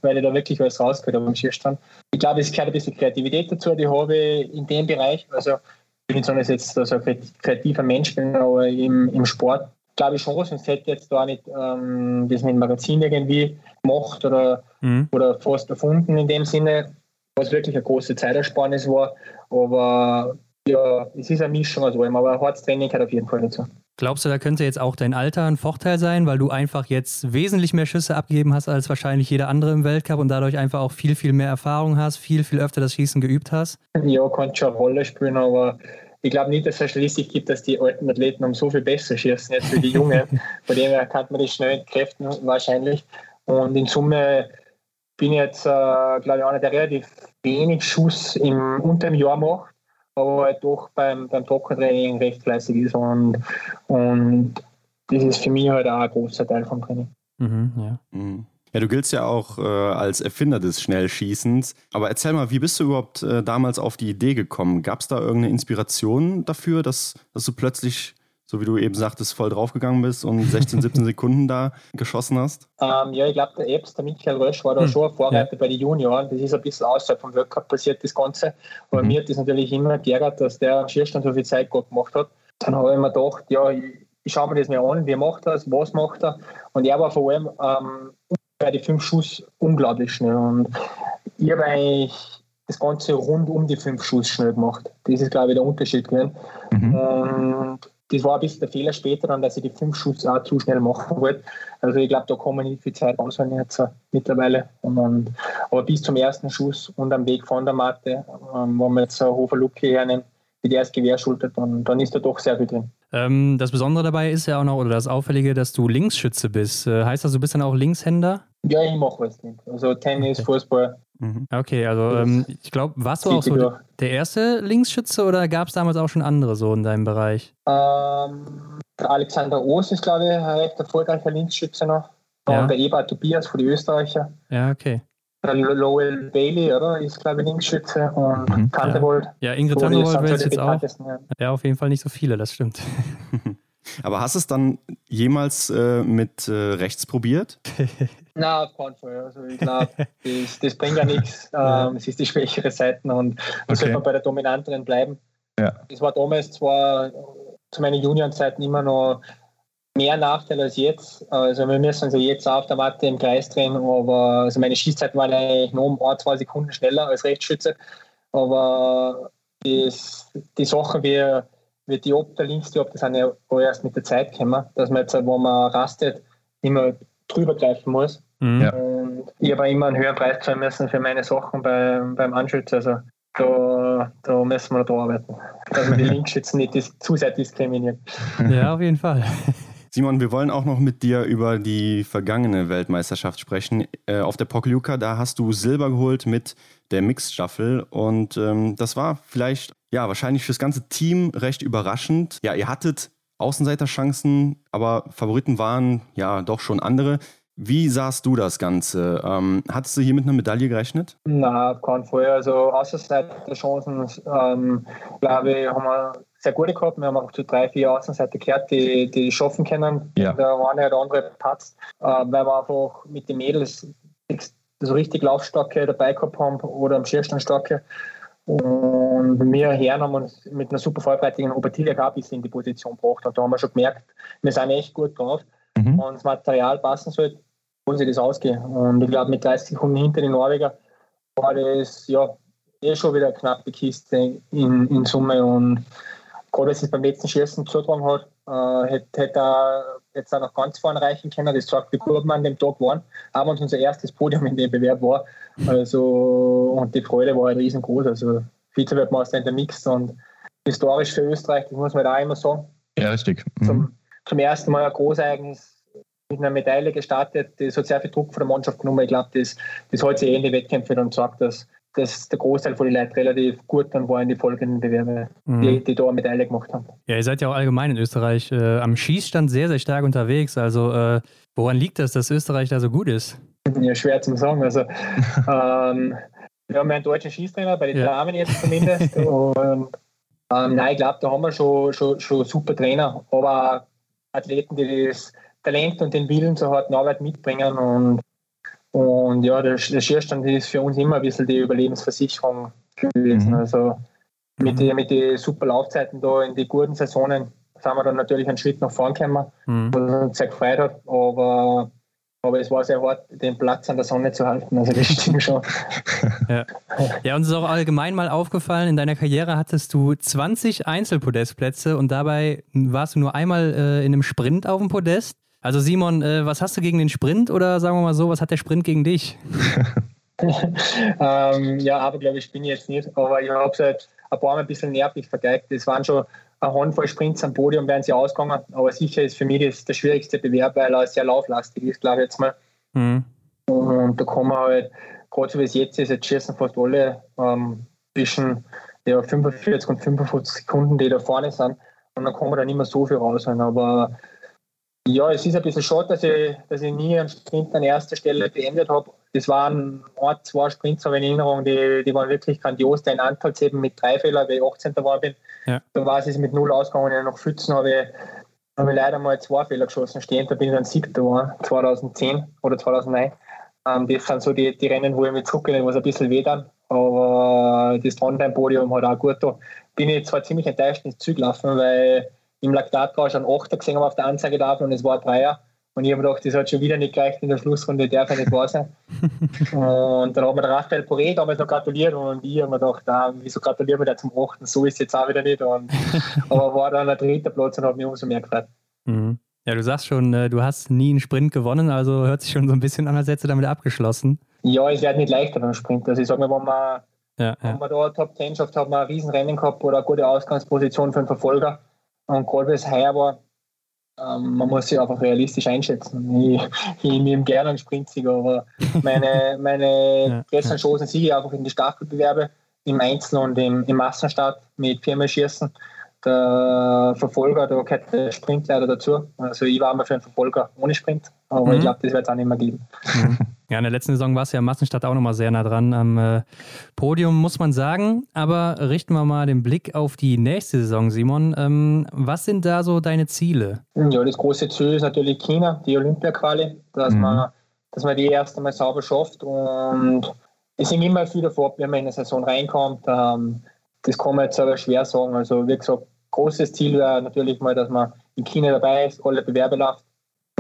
weil ich da wirklich alles rausgehört habe am Schierstand. Ich glaube, es gehört ein bisschen Kreativität dazu, die habe ich in dem Bereich. Also ich nicht sagen, dass ich jetzt so ein kreativer Mensch bin, aber im, im Sport glaube ich schon, sonst hätte ich jetzt da nicht ähm, das mit dem Magazin irgendwie gemacht oder, mhm. oder fast erfunden in dem Sinne, was wirklich eine große Zeitersparnis war. Aber ja, es ist eine Mischung aus allem, aber hartes Training gehört auf jeden Fall dazu. Glaubst du, da könnte jetzt auch dein Alter ein Vorteil sein, weil du einfach jetzt wesentlich mehr Schüsse abgegeben hast als wahrscheinlich jeder andere im Weltcup und dadurch einfach auch viel, viel mehr Erfahrung hast, viel, viel öfter das Schießen geübt hast? Ja, kann schon eine Rolle spielen, aber ich glaube nicht, dass es Statistik gibt, dass die alten Athleten um so viel besser schießen jetzt wie die Jungen. Bei dem her kann man das schnell entkräften wahrscheinlich. Und in Summe bin ich jetzt, äh, glaube ich, einer, der relativ wenig Schuss im, unter dem Jahr macht, aber halt doch beim, beim Trockentraining recht fleißig ist. Und, und das ist für mich halt auch ein großer Teil vom Training. Mhm, ja. Mhm. Ja, du giltst ja auch äh, als Erfinder des Schnellschießens. Aber erzähl mal, wie bist du überhaupt äh, damals auf die Idee gekommen? Gab es da irgendeine Inspiration dafür, dass, dass du plötzlich, so wie du eben sagtest, voll draufgegangen bist und 16, 17 Sekunden da geschossen hast? Ähm, ja, ich glaube, der Epps, der Michael Rösch, war da hm. schon ein Vorreiter ja. bei den Junioren. Das ist ein bisschen außerhalb vom World Cup passiert, das Ganze. Aber mhm. mir hat das natürlich immer geärgert, dass der am Schierstand so viel Zeit gemacht hat. Dann habe ich mir gedacht, ja, ich, ich schaue mir das mal an, wie macht er es, was macht er. Und er war vor allem ähm, bei den fünf Schuss unglaublich schnell. Und ich habe eigentlich das Ganze rund um die fünf Schuss schnell gemacht. Das ist, glaube ich, der Unterschied gewesen. Mhm. Und das war ein bisschen der Fehler später dann, dass ich die fünf Schuss auch zu schnell machen wollte. Also ich glaube, da kann man nicht viel Zeit rausholen jetzt äh, mittlerweile. Und, aber bis zum ersten Schuss und am Weg von der Matte, ähm, wo man jetzt eine Hofer-Lucke hernehmen, die der erst Gewehr schultert, dann, ist da doch sehr viel drin. Ähm, das Besondere dabei ist ja auch noch, oder das Auffällige, dass du Linksschütze bist. Äh, heißt das, du bist dann auch Linkshänder? Ja, ich mache alles nicht. Also Tennis, okay. Fußball. Mhm. Okay, also ähm, ich glaube, warst du auch so der erste Linksschütze oder gab es damals auch schon andere so in deinem Bereich? Ähm, der Alexander Oos ist, glaube ich, ein recht erfolgreicher Linksschütze noch. Ja. Und der Eber Tobias für die Österreicher. Ja, okay. Der Lowell Bailey, oder? Ist, glaube ich, Linksschütze. Und mhm. Tandewold. Ja, ja Ingrid Tandewold wäre jetzt auch. Ja. ja, auf jeden Fall nicht so viele, das stimmt. Aber hast du es dann jemals äh, mit äh, rechts probiert? Na, auf keinen Fall. Also ich glaube, das, das, bringt ja nichts. Ähm, es ist die schwächere Seite und da okay. sollte man bei der dominanteren bleiben. Ja. Das war damals zwar zu meinen Juniorenzeiten immer noch mehr Nachteil als jetzt. Also wir müssen also jetzt auf der Matte im Kreis drehen, aber also meine Schießzeiten waren eigentlich nur um ein, zwei Sekunden schneller als Rechtsschütze. Aber das, die Sachen wie wie die Ob, der Linksdiop, das sind ja erst mit der Zeit gekommen, dass man jetzt, wo man rastet, immer drüber greifen muss. Mhm. Und ich habe immer einen höheren Preis zahlen müssen für meine Sachen beim, beim Anschützen. Also da, da müssen wir da arbeiten, dass wir die Linksschützen nicht dis zu sehr diskriminieren. Ja, auf jeden Fall. Simon, wir wollen auch noch mit dir über die vergangene Weltmeisterschaft sprechen. Äh, auf der Pokljuka, da hast du Silber geholt mit der Mixstaffel und ähm, das war vielleicht ja, wahrscheinlich fürs ganze Team recht überraschend. Ja, ihr hattet Außenseiterchancen, aber Favoriten waren ja doch schon andere. Wie sahst du das Ganze? Ähm, hattest du hier mit einer Medaille gerechnet? Na, kein Fall. Also Außenseiterchancen, ähm, glaube ich, haben wir sehr gute gehabt. Wir haben auch zu drei, vier Außenseiter gehört, die, die schaffen können. Ja. Der eine oder andere Patz, äh, weil wir einfach mit den Mädels so richtig Laufstärke dabei gehabt haben oder am Schierstand starke. Und wir Herren haben uns mit einer super Vorbereitung Obertilia bis in die Position gebracht. Und da haben wir schon gemerkt, wir sind echt gut drauf. Mhm. Und das Material passen sollte, wo sie das ausgehen. Und ich glaube, mit 30 Sekunden hinter den Norweger war das ja eh schon wieder eine knappe Kiste in, in Summe. Und gerade als es beim letzten Schießen zugetragen hat, äh, hätte, hätte er jetzt auch noch ganz vorne reichen können. Das zeigt, gut wir an dem Tag waren. Aber uns unser erstes Podium in dem Bewerb war. Also, und die Freude war halt riesengroß. Also, Vize-Weltmeister in der Mix und historisch für Österreich, das muss man da auch immer sagen. Ja, richtig. Mhm. Zum, zum ersten Mal ein Großereignis mit einer Medaille gestartet. Das hat sehr viel Druck von der Mannschaft genommen. Ich glaube, das, das hält sich eh in die Wettkämpfe und sagt, dass, dass der Großteil von den Leuten relativ gut dann war in die folgenden Bewerbe, mhm. die, die da eine Medaille gemacht haben. Ja, ihr seid ja auch allgemein in Österreich äh, am Schießstand sehr, sehr stark unterwegs. Also äh, woran liegt das, dass Österreich da so gut ist? Ja, schwer zu sagen. Also ähm, wir haben ja einen deutschen Schießtrainer, bei den ja. Damen jetzt zumindest. und ähm, nein, ich glaube, da haben wir schon, schon, schon super Trainer, aber Athleten, die das Talent und den Willen zur harten Arbeit mitbringen. Und, und ja, der, der Schierstand ist für uns immer ein bisschen die Überlebensversicherung gewesen. Mhm. Also mit mhm. den mit die super Laufzeiten da in die guten Saisonen sind wir dann natürlich einen Schritt nach vorn gekommen, mhm. was uns sehr gefreut hat. Aber aber es war sehr hart, den Platz an der Sonne zu halten. Also das stimmt schon. ja. ja, uns ist auch allgemein mal aufgefallen, in deiner Karriere hattest du 20 Einzelpodestplätze und dabei warst du nur einmal äh, in einem Sprint auf dem Podest. Also Simon, äh, was hast du gegen den Sprint oder sagen wir mal so, was hat der Sprint gegen dich? ähm, ja, aber glaube ich, bin ich jetzt nicht. Aber ich habe es halt ein paar Mal ein bisschen nervig vergeigt. Es waren schon eine Handvoll Sprints am Podium, wären sie ausgegangen. Aber sicher ist für mich das der schwierigste Bewerb, weil er sehr lauflastig ist, glaube ich jetzt mal. Mhm. Und da kann man halt, gerade so wie es jetzt ist, jetzt schießen fast alle ähm, zwischen ja, 45 und 55 Sekunden, die da vorne sind. Und dann kann man da nicht mehr so viel rausholen. Aber ja, es ist ein bisschen schade, dass ich, dass ich nie einen Sprint an erster Stelle beendet habe. Das waren ein, zwei Sprints habe in Erinnerung, die, die waren wirklich grandios. Der in Antalls eben mit drei Fehlern, weil ich 18. war bin. Ja. Da war es mit null ausgegangen. Und nach Pfützen habe ich, habe ich leider mal zwei Fehler geschossen stehen. Da bin ich dann siebter geworden, 2010 oder 2009. Ähm, das sind so die, die Rennen, wo ich mich zurückgehe, was ein bisschen weh dann. Aber das Trondheim-Podium hat auch gut da. Bin ich zwar ziemlich enttäuscht ins Ziel gelaufen, weil im Laktatgausch einen Achter gesehen habe auf der Anzeige da und es war ein Dreier. Und ich habe gedacht, das hat schon wieder nicht gereicht in der Schlussrunde, darf ja nicht wahr sein. und dann hat mir der Raphael Poré damals noch gratuliert und ich habe mir gedacht, ah, wieso gratulieren wir da zum Achten? So ist es jetzt auch wieder nicht. Und, aber war dann ein dritter Platz und habe mich umso mehr gefreut. Mhm. Ja, du sagst schon, äh, du hast nie einen Sprint gewonnen, also hört sich schon so ein bisschen an, als hättest du damit abgeschlossen. Ja, es wird nicht leichter beim Sprint. Also ich sage mal, wenn man, ja, ja. wenn man da Top 10 schafft, hat man ein Riesenrennen gehabt oder eine gute Ausgangsposition für einen Verfolger. Und gerade weil es heuer war, ähm, man muss sich einfach realistisch einschätzen. Ich, ich nehme gerne einen Sprintsieg, aber meine, meine ja, größten Chancen sehe ich einfach in die Staffelbewerbe im Einzel und im, im Massenstart mit viermal Schießen der Verfolger, da gehört der Sprint leider dazu. Also ich war immer für einen Verfolger ohne Sprint, aber mhm. ich glaube, das wird es auch nicht mehr geben. Mhm. Ja, in der letzten Saison war es ja Massenstadt auch nochmal sehr nah dran am äh, Podium, muss man sagen. Aber richten wir mal den Blick auf die nächste Saison, Simon. Ähm, was sind da so deine Ziele? Ja, das große Ziel ist natürlich China, die Olympia-Quali, dass, mhm. man, dass man die erste Mal sauber schafft. Und es sind immer viel davor, wenn man in eine Saison reinkommt. Ähm, das kann man jetzt aber schwer sagen. Also, wie gesagt, großes Ziel wäre natürlich mal, dass man in China dabei ist, alle Bewerbe läuft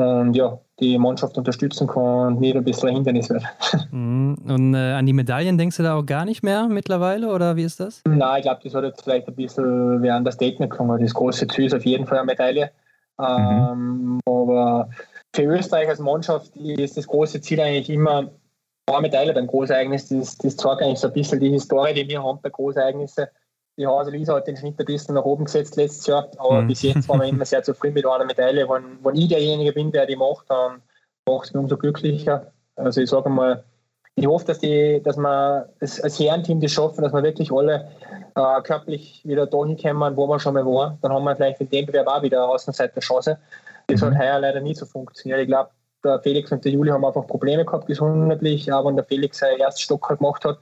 und ja, die Mannschaft unterstützen kann und nicht ein bisschen ein Hindernis wird. Mhm. Und äh, an die Medaillen denkst du da auch gar nicht mehr mittlerweile oder wie ist das? Nein, ich glaube, das hat jetzt vielleicht ein bisschen während der Statement gekommen. Das große Ziel ist auf jeden Fall eine Medaille. Mhm. Ähm, aber für Österreich als Mannschaft ist das große Ziel eigentlich immer eine Medaille beim Großereignis. Das, das zeigt eigentlich so ein bisschen die Historie, die wir haben bei Großereignissen die Haselisa hat den Schnitt ein bisschen nach oben gesetzt letztes Jahr, aber mhm. bis jetzt waren wir immer sehr zufrieden mit einer Medaille. Wenn, wenn ich derjenige bin, der die macht, dann macht es mich umso glücklicher. Also ich sage mal, ich hoffe, dass, die, dass wir als Herrenteam das schaffen, dass wir wirklich alle äh, körperlich wieder dahin kommen, wo wir schon mal waren. Dann haben wir vielleicht in dem Bewerb auch wieder eine Außenseiter-Chance. Das mhm. hat heuer leider nie so funktioniert. Ich glaube, der Felix und der Juli haben einfach Probleme gehabt gesundheitlich, aber wenn der Felix seinen ersten Stock gemacht hat,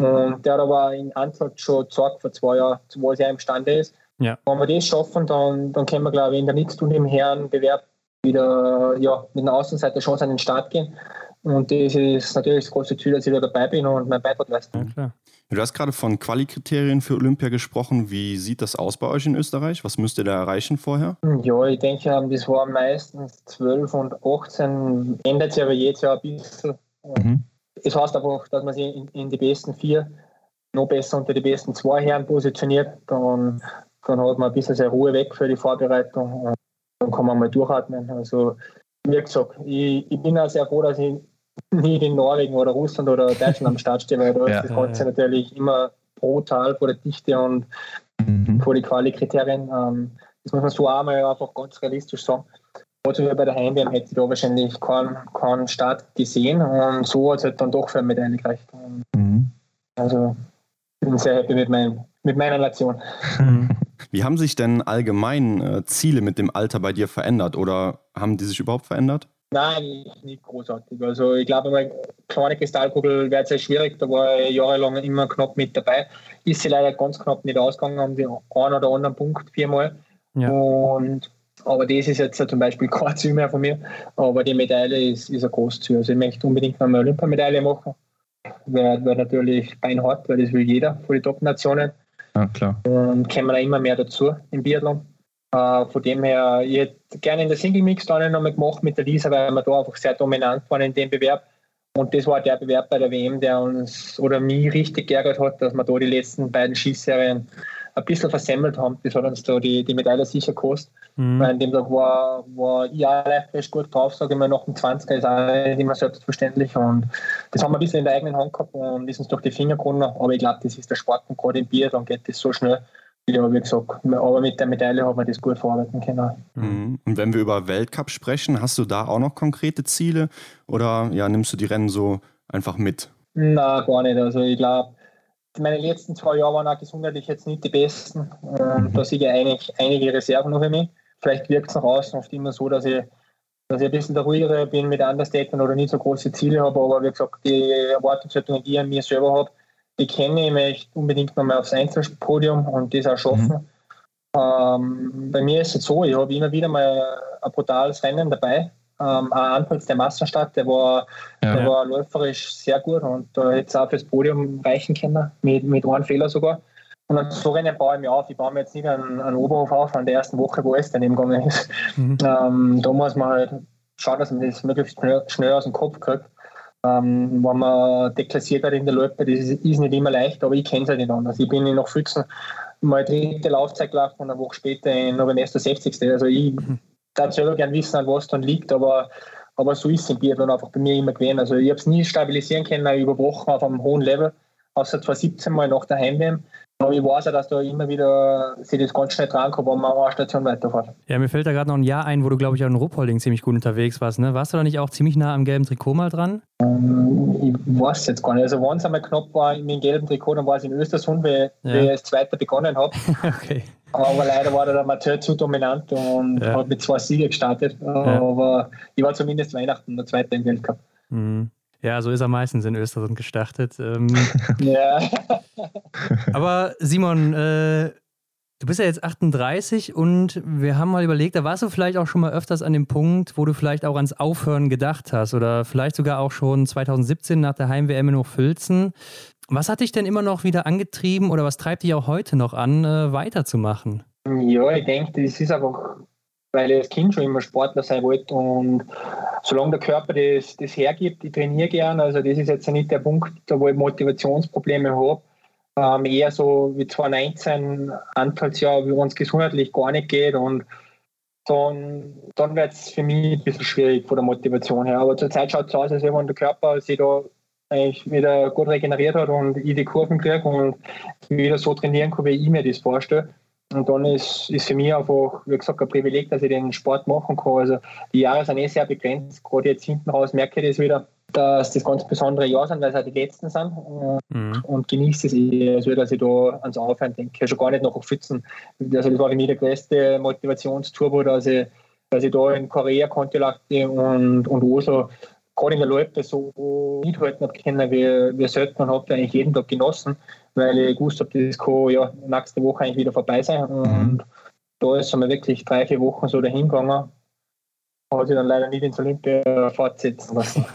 und der hat aber in Antwort schon gezeigt vor zwei Jahren, wo er imstande ist. Ja. Wenn wir das schaffen, dann, dann können wir, glaube ich, in der Nichtstun im Herrenbewerb wieder ja, mit einer Außenseiter Chance an den Start gehen. Und das ist natürlich das große Ziel, dass ich da dabei bin und meinen Beitrag leiste. Ja, du hast gerade von Quali-Kriterien für Olympia gesprochen. Wie sieht das aus bei euch in Österreich? Was müsst ihr da erreichen vorher? Ja, ich denke, das war meistens 12 und 18. Ändert sich aber jedes Jahr ein bisschen. Mhm. Das heißt einfach, dass man sich in, in, die besten vier noch besser unter die besten zwei Herren positioniert. Dann, dann hat man ein bisschen seine Ruhe weg für die Vorbereitung und dann kann man mal durchatmen. Also wie gesagt, ich, ich bin auch sehr froh, dass ich nicht in Norwegen oder Russland oder Deutschland am Start stehe, weil da ja, ist das Ganze ja. natürlich immer brutal vor der Dichte und mhm. vor die Quali-Kriterien. Ähm, das muss man so einmal einfach ganz realistisch sagen. Also bei der Heimwärme hätte ich da wahrscheinlich keinen, keinen Start gesehen und so hat es halt dann doch für eine Medaille gereicht. Mhm. Also ich bin sehr happy mit, mein, mit meiner Nation. Wie haben sich denn allgemein äh, Ziele mit dem Alter bei dir verändert oder haben die sich überhaupt verändert? Nein, nicht großartig. Also ich glaube, eine kleine Kristallkugel wäre sehr schwierig. Da war ich jahrelang immer knapp mit dabei. Ist sie leider ganz knapp nicht ausgegangen, haben die einen oder anderen Punkt viermal. Ja. Und, aber das ist jetzt zum Beispiel kein Ziel mehr von mir. Aber die Medaille ist, ist ein großes Ziel. Also ich möchte unbedingt noch eine Olympiamedaille machen. Wäre wär natürlich beinhart, weil das will jeder von den Top-Nationen. Ja, klar. Und kommen da immer mehr dazu im Biathlon. Uh, von dem her, ich hätte gerne in der Single Mix da nochmal gemacht mit der Lisa, weil wir da einfach sehr dominant waren in dem Bewerb. Und das war der Bewerb bei der WM, der uns oder mich richtig geärgert hat, dass wir da die letzten beiden Schießserien ein bisschen versemmelt haben. Das hat uns da die, die Medaille sicher gekostet. Mhm. Weil an dem Tag war, war ich auch recht gut drauf, sage ich mal, nach dem 20er ist auch nicht immer selbstverständlich. Und das haben wir ein bisschen in der eigenen Hand gehabt und ist uns durch die Finger gekommen. Aber ich glaube, das ist der Sport und gerade im Bier, dann geht das so schnell. Ja, wie gesagt, aber mit der Medaille hat man das gut verarbeiten können. Mhm. Und wenn wir über Weltcup sprechen, hast du da auch noch konkrete Ziele oder ja, nimmst du die Rennen so einfach mit? Na, gar nicht. Also ich glaube, meine letzten zwei Jahre waren auch gesundheitlich jetzt nicht die besten. Und mhm. da sehe ich eigentlich einige Reserven noch für mich. Vielleicht wirkt es nach außen oft immer so, dass ich, dass ich ein bisschen der ruhigere bin mit Understatement oder nicht so große Ziele habe. Aber wie gesagt, die Erwartungshaltung, die ich an mir selber habe, die kenne ich, möchte unbedingt nochmal aufs Einzelpodium und das auch schaffen. Mhm. Ähm, bei mir ist es so, ich habe immer wieder mal ein brutales Rennen dabei ähm, Anpolz der Massenstadt, der war, ja. der war läuferisch sehr gut und da hätte es auch fürs Podium reichen können, mit, mit einem Fehler sogar. Und dann so Rennen baue ich mir auf. Ich baue mir jetzt nicht einen, einen Oberhof auf an der ersten Woche, wo es daneben gegangen ist. Mhm. Ähm, da muss man halt schauen, dass man das möglichst schnell, schnell aus dem Kopf kriegt. Ähm, wenn man deklassiert hat in der Loipe, das ist, ist, nicht immer leicht, aber ich kenne es halt nicht anders. Ich bin in noch Füchsen mal dritte Laufzeit gelaufen und eine Woche später in beim 60. Also ich mhm da selber gerne wissen, an was dann liegt, aber, aber so ist es im Biathlon einfach bei mir immer gewesen. Also ich habe es nie stabilisieren können, über Wochen auf einem hohen Level, außer 2017 mal nach der Heim-WM. Aber ich weiß ja, dass da immer wieder sich das ganz schnell dran kann, wenn man eine Station weiterfährt. Ja, mir fällt da gerade noch ein Jahr ein, wo du, glaube ich, auch in Ruppolding ziemlich gut unterwegs warst. Ne? Warst du da nicht auch ziemlich nah am gelben Trikot mal dran? Um, ähm, ich weiß jetzt gar nicht. Also, wenn es einmal knapp war in dem gelben Trikot, dann war es in Östersund, weil, ja. ich als Zweiter begonnen habe. okay. Aber leider war der Amateur zu dominant und ja. hat mit zwei Siegen gestartet. Ja. Aber ich war zumindest Weihnachten der Zweite im Weltcup. Mhm. Ja, so ist er meistens in Österreich gestartet. Ähm, ja. aber Simon, äh, du bist ja jetzt 38 und wir haben mal überlegt, da warst du vielleicht auch schon mal öfters an dem Punkt, wo du vielleicht auch ans Aufhören gedacht hast oder vielleicht sogar auch schon 2017 nach der Heim-WM in Hochfilzen. Was hat dich denn immer noch wieder angetrieben oder was treibt dich auch heute noch an, äh, weiterzumachen? Ja, ich denke, das ist einfach, weil ich als Kind schon immer Sportler sein wollte und solange der Körper das, das hergibt, ich trainiere gern, also das ist jetzt nicht der Punkt, wo ich Motivationsprobleme habe. Ähm, eher so wie 2019, Anfallsjahr, wie uns gesundheitlich gar nicht geht und dann, dann wird es für mich ein bisschen schwierig von der Motivation her. Aber zurzeit schaut es so aus, als wenn der Körper sich da eigentlich wieder gut regeneriert hat und ich die Kurven kriege und wieder so trainieren kann, wie ich mir das vorstelle. Und dann ist, ist für mich einfach, wie gesagt, ein Privileg, dass ich den Sport machen kann. Also die Jahre sind eh sehr begrenzt. Gerade jetzt hinten raus merke ich das wieder, dass das ganz besondere Jahre sind, weil es auch die letzten sind. Mhm. Und genieße es eher, so, dass ich da ans Aufhören denke. Schon gar nicht noch auf Pfützen. Also das war für mich der größte Motivationsturbo, dass ich, dass ich da in Korea, Kontilakte und, und Oslo gerade in der Loipe so mithalten habe können, wie, wie selten und habe eigentlich jeden Tag genossen, weil ich gewusst habe, das kann ja nächste Woche eigentlich wieder vorbei sein. Und mhm. da ist es wirklich drei, vier Wochen so dahin gegangen. Hat sich dann leider nicht ins Olympia fortsetzen lassen.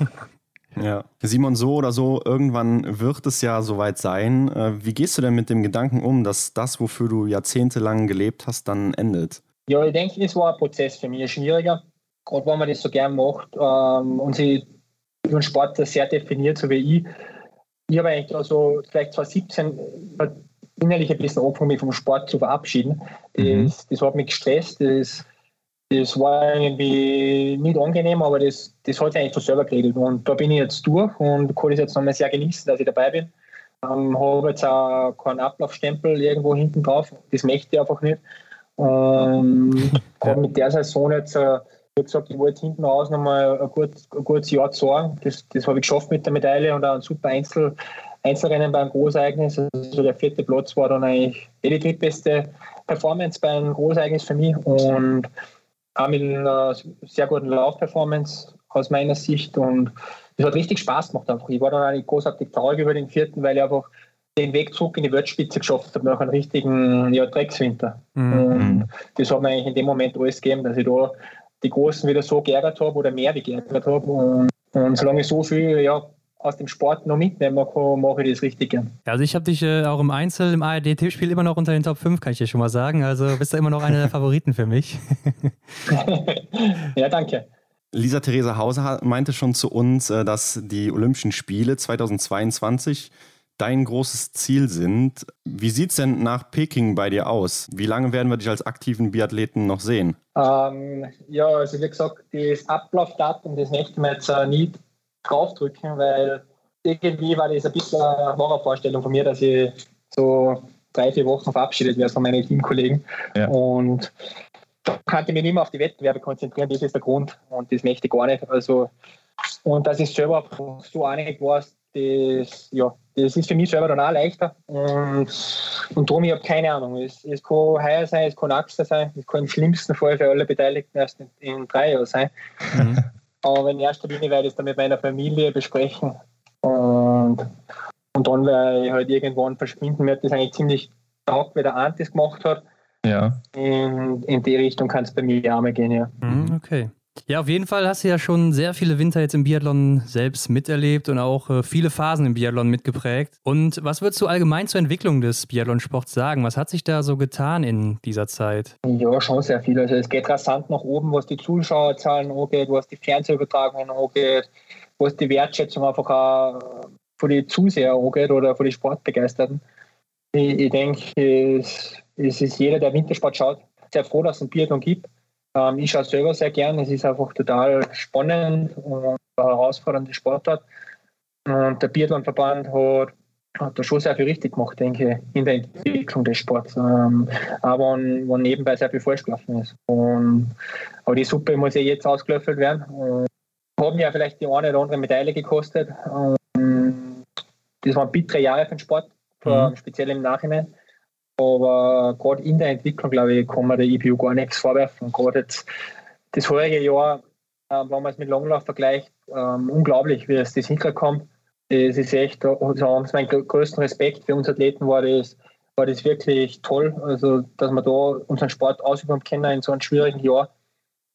Ja. Simon, so oder so, irgendwann wird es ja soweit sein. Äh, wie gehst du denn mit dem Gedanken um, dass das, wofür du jahrzehntelang gelebt hast, dann endet? Ja, ich denke, es war ein Prozess für mich schwieriger. Gerade wenn man das so gern macht ähm, und sich über den Sport sehr definiert, so wie ich. Ich habe eigentlich also vielleicht 2017 innerlich ein bisschen angefangen, mich vom Sport zu verabschieden. Das, mhm. das hat mich gestresst. Das, das war irgendwie nicht angenehm, aber das, das hat sich eigentlich von selber geregelt. Und da bin ich jetzt durch und kann das jetzt nochmal sehr genießen, dass ich dabei bin. Ähm, habe jetzt auch keinen Ablaufstempel irgendwo hinten drauf. Das möchte ich einfach nicht. Und ja. mit der Saison jetzt, äh, habe gesagt, ich wollte hinten raus nochmal ein, gut, ein gutes Jahr zeigen. Das, das habe ich geschafft mit der Medaille und auch ein super Einzel, Einzelrennen beim Großereignis. Also der vierte Platz war dann eigentlich die drittbeste Performance beim Großereignis für mich und auch mit einer sehr guten Laufperformance aus meiner Sicht und es hat richtig Spaß gemacht einfach. Ich war dann eigentlich großartig traurig über den vierten, weil ich einfach den Weg zurück in die Weltspitze geschafft habe nach einem richtigen ja, Dreckswinter. Mhm. Und das hat mir eigentlich in dem Moment alles gegeben, dass ich da die Großen wieder so geärgert habe oder mehr wie geärgert habe. Und, und solange ich so viel ja, aus dem Sport noch mitnehmen kann, mache ich das richtig gern. Also ich habe dich äh, auch im Einzel, im ARD-Tippspiel immer noch unter den Top 5, kann ich dir schon mal sagen. Also bist du immer noch einer der Favoriten für mich. ja, danke. Lisa Theresa Hauser meinte schon zu uns, äh, dass die Olympischen Spiele 2022 dein großes Ziel sind. Wie sieht es denn nach Peking bei dir aus? Wie lange werden wir dich als aktiven Biathleten noch sehen? Ähm, ja, also wie gesagt, das Ablaufdatum, das möchte ich jetzt äh, nie draufdrücken, weil irgendwie war das ein bisschen eine Horrorvorstellung von mir, dass ich so drei, vier Wochen verabschiedet werde von meinen Teamkollegen. Ja. Und da kann ich mich nicht mehr auf die Wettbewerbe konzentrieren, das ist der Grund und das möchte ich gar nicht. Also, und dass ich selber so einig war, das, ja, das ist für mich selber dann auch leichter. Und, und darum, ich habe keine Ahnung. Es, es kann heuer sein, es kann nächstes sein, es kann im schlimmsten Fall für alle Beteiligten erst in, in drei Jahren sein. Mhm. Aber in erster Linie werde ich es dann mit meiner Familie besprechen. Und, und dann werde ich halt irgendwann verschwinden. Mir hat das eigentlich ziemlich taugt, wie der Ant das gemacht hat. Ja. In, in die Richtung kann es bei mir auch mal gehen, ja. Mhm, okay. Ja, auf jeden Fall hast du ja schon sehr viele Winter jetzt im Biathlon selbst miterlebt und auch äh, viele Phasen im Biathlon mitgeprägt. Und was würdest du allgemein zur Entwicklung des Biathlonsports sagen? Was hat sich da so getan in dieser Zeit? Ja, schon sehr viel. Also es geht rasant nach oben, was die Zuschauerzahlen angeht, was die Fernsehübertragungen angeht, was die Wertschätzung einfach auch für die Zuseher angeht oder für die Sportbegeisterten. Ich, ich denke, es, es ist jeder, der Wintersport schaut, sehr froh, dass es einen Biathlon gibt ähm, ich schaue selber sehr gern. Es ist einfach total spannend und eine herausfordernde Sportart. Und der Biathlonverband hat, hat da schon sehr viel richtig gemacht, denke ich, in der Entwicklung des Sports. Ähm, aber wo nebenbei sehr viel falsch gelaufen ist. Und, aber die Suppe muss ja jetzt ausgelöffelt werden. Und haben ja vielleicht die eine oder andere Medaille gekostet. Und das waren bittere Jahre für den Sport, mhm. speziell im Nachhinein. Aber gerade in der Entwicklung, glaube ich, kann man der IBU gar nichts vorwerfen. Gerade jetzt das vorige Jahr, äh, wenn man es mit Langlauf vergleicht, ähm, unglaublich, wie es das hinkommt. Es ist echt, also meinen größten Respekt für uns Athleten war das, war das wirklich toll. Also, dass wir da unseren Sport ausüben können in so einem schwierigen Jahr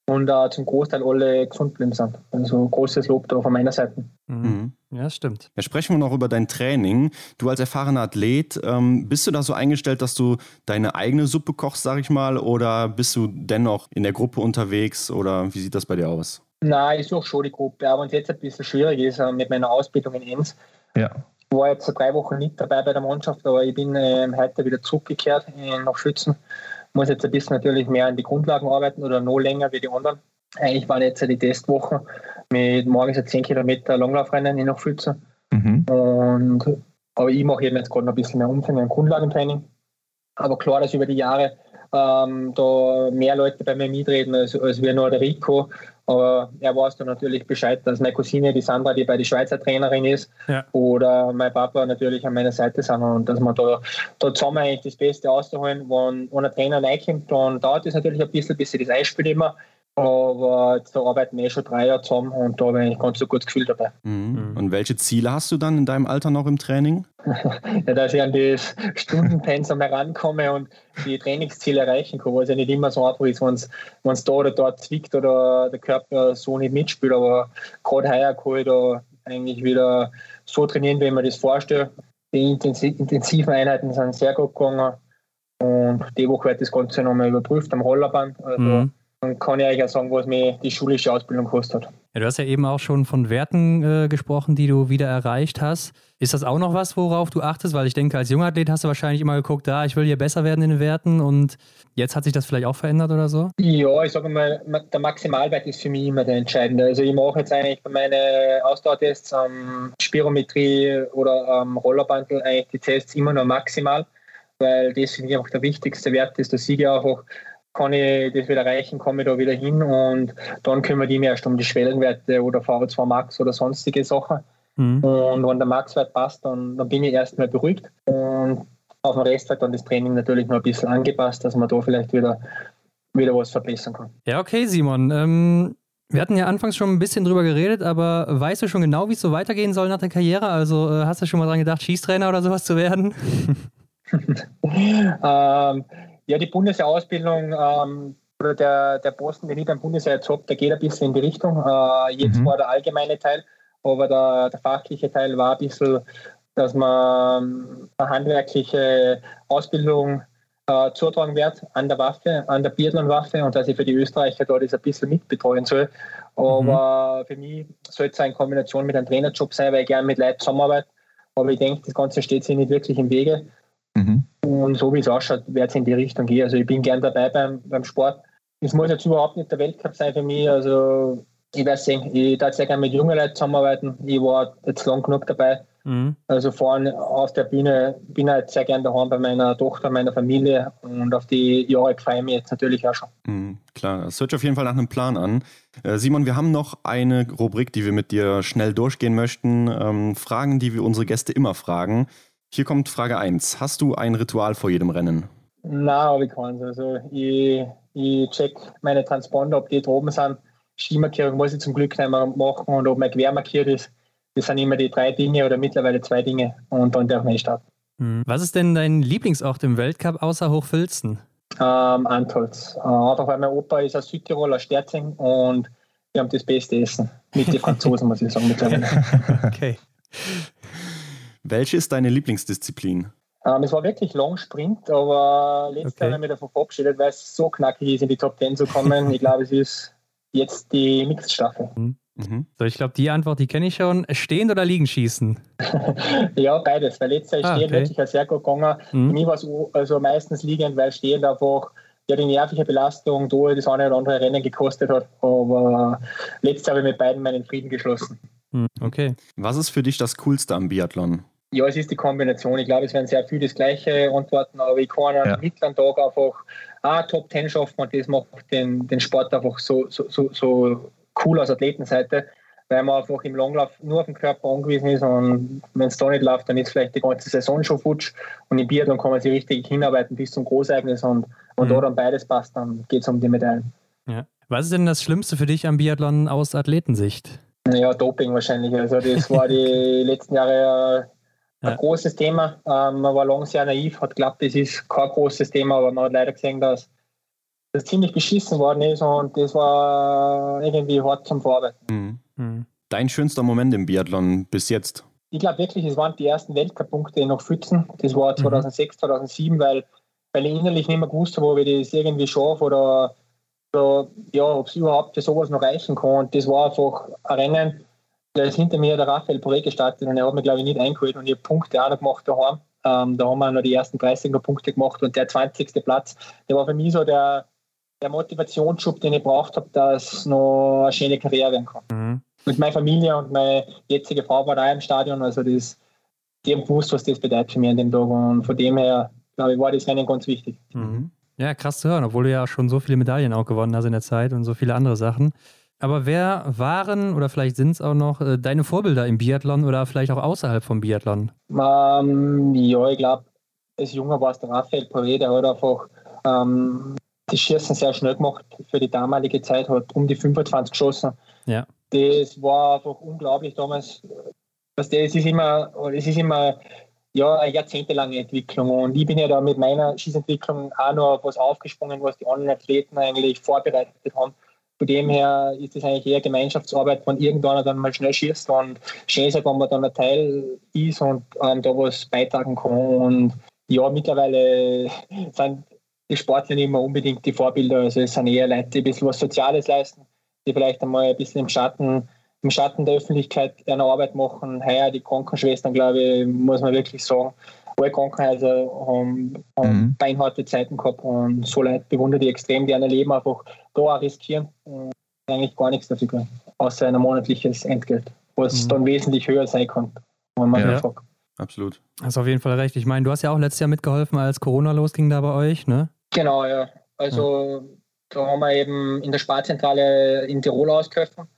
und äh, zum Großteil alle gesund geblieben sind. Also großes Lob da von meiner Seite. Mhm. Ja, das stimmt. Ja, sprechen wir noch über dein Training. Du als erfahrener Athlet, ähm, bist du da so eingestellt, dass du deine eigene Suppe kochst, sag ich mal, oder bist du dennoch in der Gruppe unterwegs oder wie sieht das bei dir aus? Nein, ich suche schon die Gruppe, aber wenn es jetzt ein bisschen schwierig ist äh, mit meiner Ausbildung in Enns. Ja. Ich war jetzt drei Wochen nicht dabei bei der Mannschaft, aber ich bin äh, heute wieder zurückgekehrt nach Schützen muss jetzt ein bisschen natürlich mehr an die Grundlagen arbeiten oder noch länger wie die anderen. Eigentlich waren jetzt die Testwochen mit morgens 10 Kilometer Langlaufrennen in Nachfützen. Mhm. Und, aber ich mache eben jetzt gerade noch ein bisschen mehr Umfang im Grundlagentraining. Aber klar, dass über die Jahre ähm, da mehr Leute bei mir mitreden als, als wir nur der Rico. Aber er weiß dann natürlich Bescheid, dass meine Cousine, die Sandra, die bei der Schweizer Trainerin ist, ja. oder mein Papa natürlich an meiner Seite sind und dass man da, da zusammen eigentlich das Beste auszuholen. Wenn, wenn ein Trainer reinkommt, dann dauert es natürlich ein bisschen, bis sie das einspielt immer. Aber jetzt arbeiten wir eh schon drei Jahre zusammen und da habe ich ganz so gutes Gefühl dabei. Mhm. Und welche Ziele hast du dann in deinem Alter noch im Training? ja, dass ich an das Stundenpensum herankomme und die Trainingsziele erreichen kann, was ja nicht immer so einfach ist, wenn es da oder dort zwickt oder der Körper so nicht mitspielt. Aber gerade heuer kann ich da eigentlich wieder so trainieren, wie man das vorstellt. Die intensiven Einheiten sind sehr gut gegangen und die Woche wird das Ganze nochmal überprüft am Rollerband. Also mhm. Dann kann ich euch auch sagen, was mir die schulische Ausbildung kostet hat. Ja, du hast ja eben auch schon von Werten äh, gesprochen, die du wieder erreicht hast. Ist das auch noch was, worauf du achtest? Weil ich denke, als Jungathlet hast du wahrscheinlich immer geguckt, da, ich will hier besser werden in den Werten und jetzt hat sich das vielleicht auch verändert oder so? Ja, ich sage mal, der Maximalwert ist für mich immer der entscheidende. Also ich mache jetzt eigentlich bei meinen Ausdauertests, ähm, Spirometrie oder ähm, Rollerbandel eigentlich die Tests immer nur maximal, weil das für mich einfach der wichtigste Wert ist, dass ich einfach kann ich das wieder erreichen, komme ich da wieder hin und dann kümmere ich mich erst um die Schwellenwerte oder VO2 Max oder sonstige Sachen. Mhm. Und wenn der Maxwert passt, dann, dann bin ich erstmal beruhigt und auf den Rest wird dann das Training natürlich noch ein bisschen angepasst, dass man da vielleicht wieder, wieder was verbessern kann. Ja, okay, Simon. Ähm, wir hatten ja anfangs schon ein bisschen drüber geredet, aber weißt du schon genau, wie es so weitergehen soll nach der Karriere? Also äh, hast du schon mal dran gedacht, Schießtrainer oder sowas zu werden? ähm, ja, die Bundeswehrausbildung ähm, oder der, der Posten, den ich beim Bundeswehr jetzt habe, der geht ein bisschen in die Richtung. Äh, jetzt mhm. war der allgemeine Teil, aber der, der fachliche Teil war ein bisschen, dass man ähm, eine handwerkliche Ausbildung äh, zutragen wird an der Waffe, an der Biathlon-Waffe und dass ich für die Österreicher da das ein bisschen mitbetreuen soll. Aber mhm. für mich sollte es eine Kombination mit einem Trainerjob sein, weil ich gerne mit Leuten zusammenarbeite. Aber ich denke, das Ganze steht sich nicht wirklich im Wege. Und so wie es ausschaut, wird es in die Richtung gehen. Also ich bin gern dabei beim, beim Sport. Es muss jetzt überhaupt nicht der Weltcup sein für mich. Also ich weiß sehen, ich darf sehr gerne mit jungen Leuten zusammenarbeiten. Ich war jetzt lang genug dabei. Mhm. Also vorne auf der Bühne bin ich halt sehr gern daheim bei meiner Tochter, meiner Familie und auf die Jahre freue ich mich jetzt natürlich auch schon. Mhm, klar, das hört sich auf jeden Fall nach einem Plan an. Äh, Simon, wir haben noch eine Rubrik, die wir mit dir schnell durchgehen möchten. Ähm, Fragen, die wir unsere Gäste immer fragen. Hier kommt Frage 1. Hast du ein Ritual vor jedem Rennen? Nein, habe ich keins. Also ich, ich check meine Transponder, ob die droben sind. Skimarkierung muss ich zum Glück nicht mehr machen und ob mein Gewehr markiert ist. Das sind immer die drei Dinge oder mittlerweile zwei Dinge und dann darf man starten. Hm. Was ist denn dein Lieblingsort im Weltcup außer Hochfilzen? Ähm, Antolz. Äh, einfach weil mein Opa ist aus Südtirol, aus Sterzing und wir haben das beste Essen. Mit den Franzosen, muss ich sagen, mittlerweile. okay. Welche ist deine Lieblingsdisziplin? Ähm, es war wirklich Long Sprint, aber letztes okay. Jahr haben wir davon verabschiedet, weil es so knackig ist, in die Top 10 zu kommen. ich glaube, es ist jetzt die Mixed-Staffel. Mhm. mhm. So, ich glaube, die Antwort, die kenne ich schon. Stehen oder liegen schießen? ja, beides, weil letztes Jahr ah, stehen okay. wirklich sehr gut gegangen. Mhm. Für mich war es also meistens liegend, weil stehen einfach ja, die nervliche Belastung da das eine oder andere Rennen gekostet hat. Aber letztes Jahr habe ich mit beiden meinen Frieden geschlossen. Mhm, okay. Was ist für dich das Coolste am Biathlon? Ja, es ist die Kombination. Ich glaube, es werden sehr viele das Gleiche antworten, aber ich kann am ja. mittleren Tag einfach ah, Top 10 schaffen und das macht den, den Sport einfach so, so, so, so cool aus Athletenseite, weil man einfach im Langlauf nur auf den Körper angewiesen ist und wenn es da nicht läuft, dann ist vielleicht die ganze Saison schon futsch und im Biathlon kann man sich richtig hinarbeiten bis zum Großereignis und wenn mhm. da dann beides passt, dann geht es um die Medaillen. Ja. Was ist denn das Schlimmste für dich am Biathlon aus Athletensicht? Ja, Doping wahrscheinlich. Also das war die letzten Jahre ein ja. großes Thema. Ähm, man war lange sehr naiv, hat geglaubt, das ist kein großes Thema, aber man hat leider gesehen, dass das ziemlich beschissen worden ist und das war irgendwie hart zum Verarbeiten. Mhm. Mhm. Dein schönster Moment im Biathlon bis jetzt? Ich glaube wirklich, es waren die ersten Weltcup-Punkte noch Pfützen. Das war 2006, mhm. 2007, weil, weil ich innerlich nicht mehr gewusst habe, ob ich das irgendwie schaffe oder, oder ja, ob es überhaupt für sowas noch reichen kann. Und das war einfach ein Rennen, da ist hinter mir der Raphael Poré gestartet und er hat mir, glaube ich, nicht eingeholt und ich habe Punkte auch noch gemacht daheim. Ähm, da haben wir noch die ersten 30er Punkte gemacht und der 20. Platz, der war für mich so der, der Motivationsschub, den ich braucht habe, dass noch eine schöne Karriere werden kann. Mhm. Und meine Familie und meine jetzige Frau war da im Stadion, also das, die haben gewusst, was das bedeutet für mich an dem Tag und von dem her, glaube ich, war das Rennen ganz wichtig. Mhm. Ja, krass zu hören, obwohl du ja schon so viele Medaillen auch gewonnen hast in der Zeit und so viele andere Sachen. Aber wer waren oder vielleicht sind es auch noch äh, deine Vorbilder im Biathlon oder vielleicht auch außerhalb vom Biathlon? Ähm, ja, ich glaube, als Junger war es der Raphael Poré, der hat einfach ähm, das Schießen sehr schnell gemacht für die damalige Zeit, hat um die 25 geschossen. Ja. Das war einfach unglaublich damals. Das ist immer, es ist immer ja, eine jahrzehntelange Entwicklung. Und ich bin ja da mit meiner Schießentwicklung auch noch was aufgesprungen, was die anderen Athleten eigentlich vorbereitet haben. Von dem her ist es eigentlich eher Gemeinschaftsarbeit, wenn irgendeiner dann mal schnell schießt und schön ist, wenn man dann ein Teil ist und ähm, da was beitragen kann. Und ja, mittlerweile sind die Sportler nicht mehr unbedingt die Vorbilder. Also es sind eher Leute, die ein bisschen was Soziales leisten, die vielleicht einmal ein bisschen im Schatten, im Schatten der Öffentlichkeit eine Arbeit machen. Heuer die Krankenschwestern, glaube ich, muss man wirklich sagen, alle Krankenhäuser haben, haben mhm. beinharte Zeiten gehabt und so Leute bewundere ich extrem, die ein Leben einfach da auch riskieren und eigentlich gar nichts dafür können, außer ein monatliches Entgelt, was mhm. dann wesentlich höher sein kann, wenn man ja. fragt. Absolut. Hast auf jeden Fall recht. Ich meine, du hast ja auch letztes Jahr mitgeholfen, als Corona losging da bei euch, ne? Genau, ja. Also ja. da haben wir eben in der Sparzentrale in Tirol ausgeholfen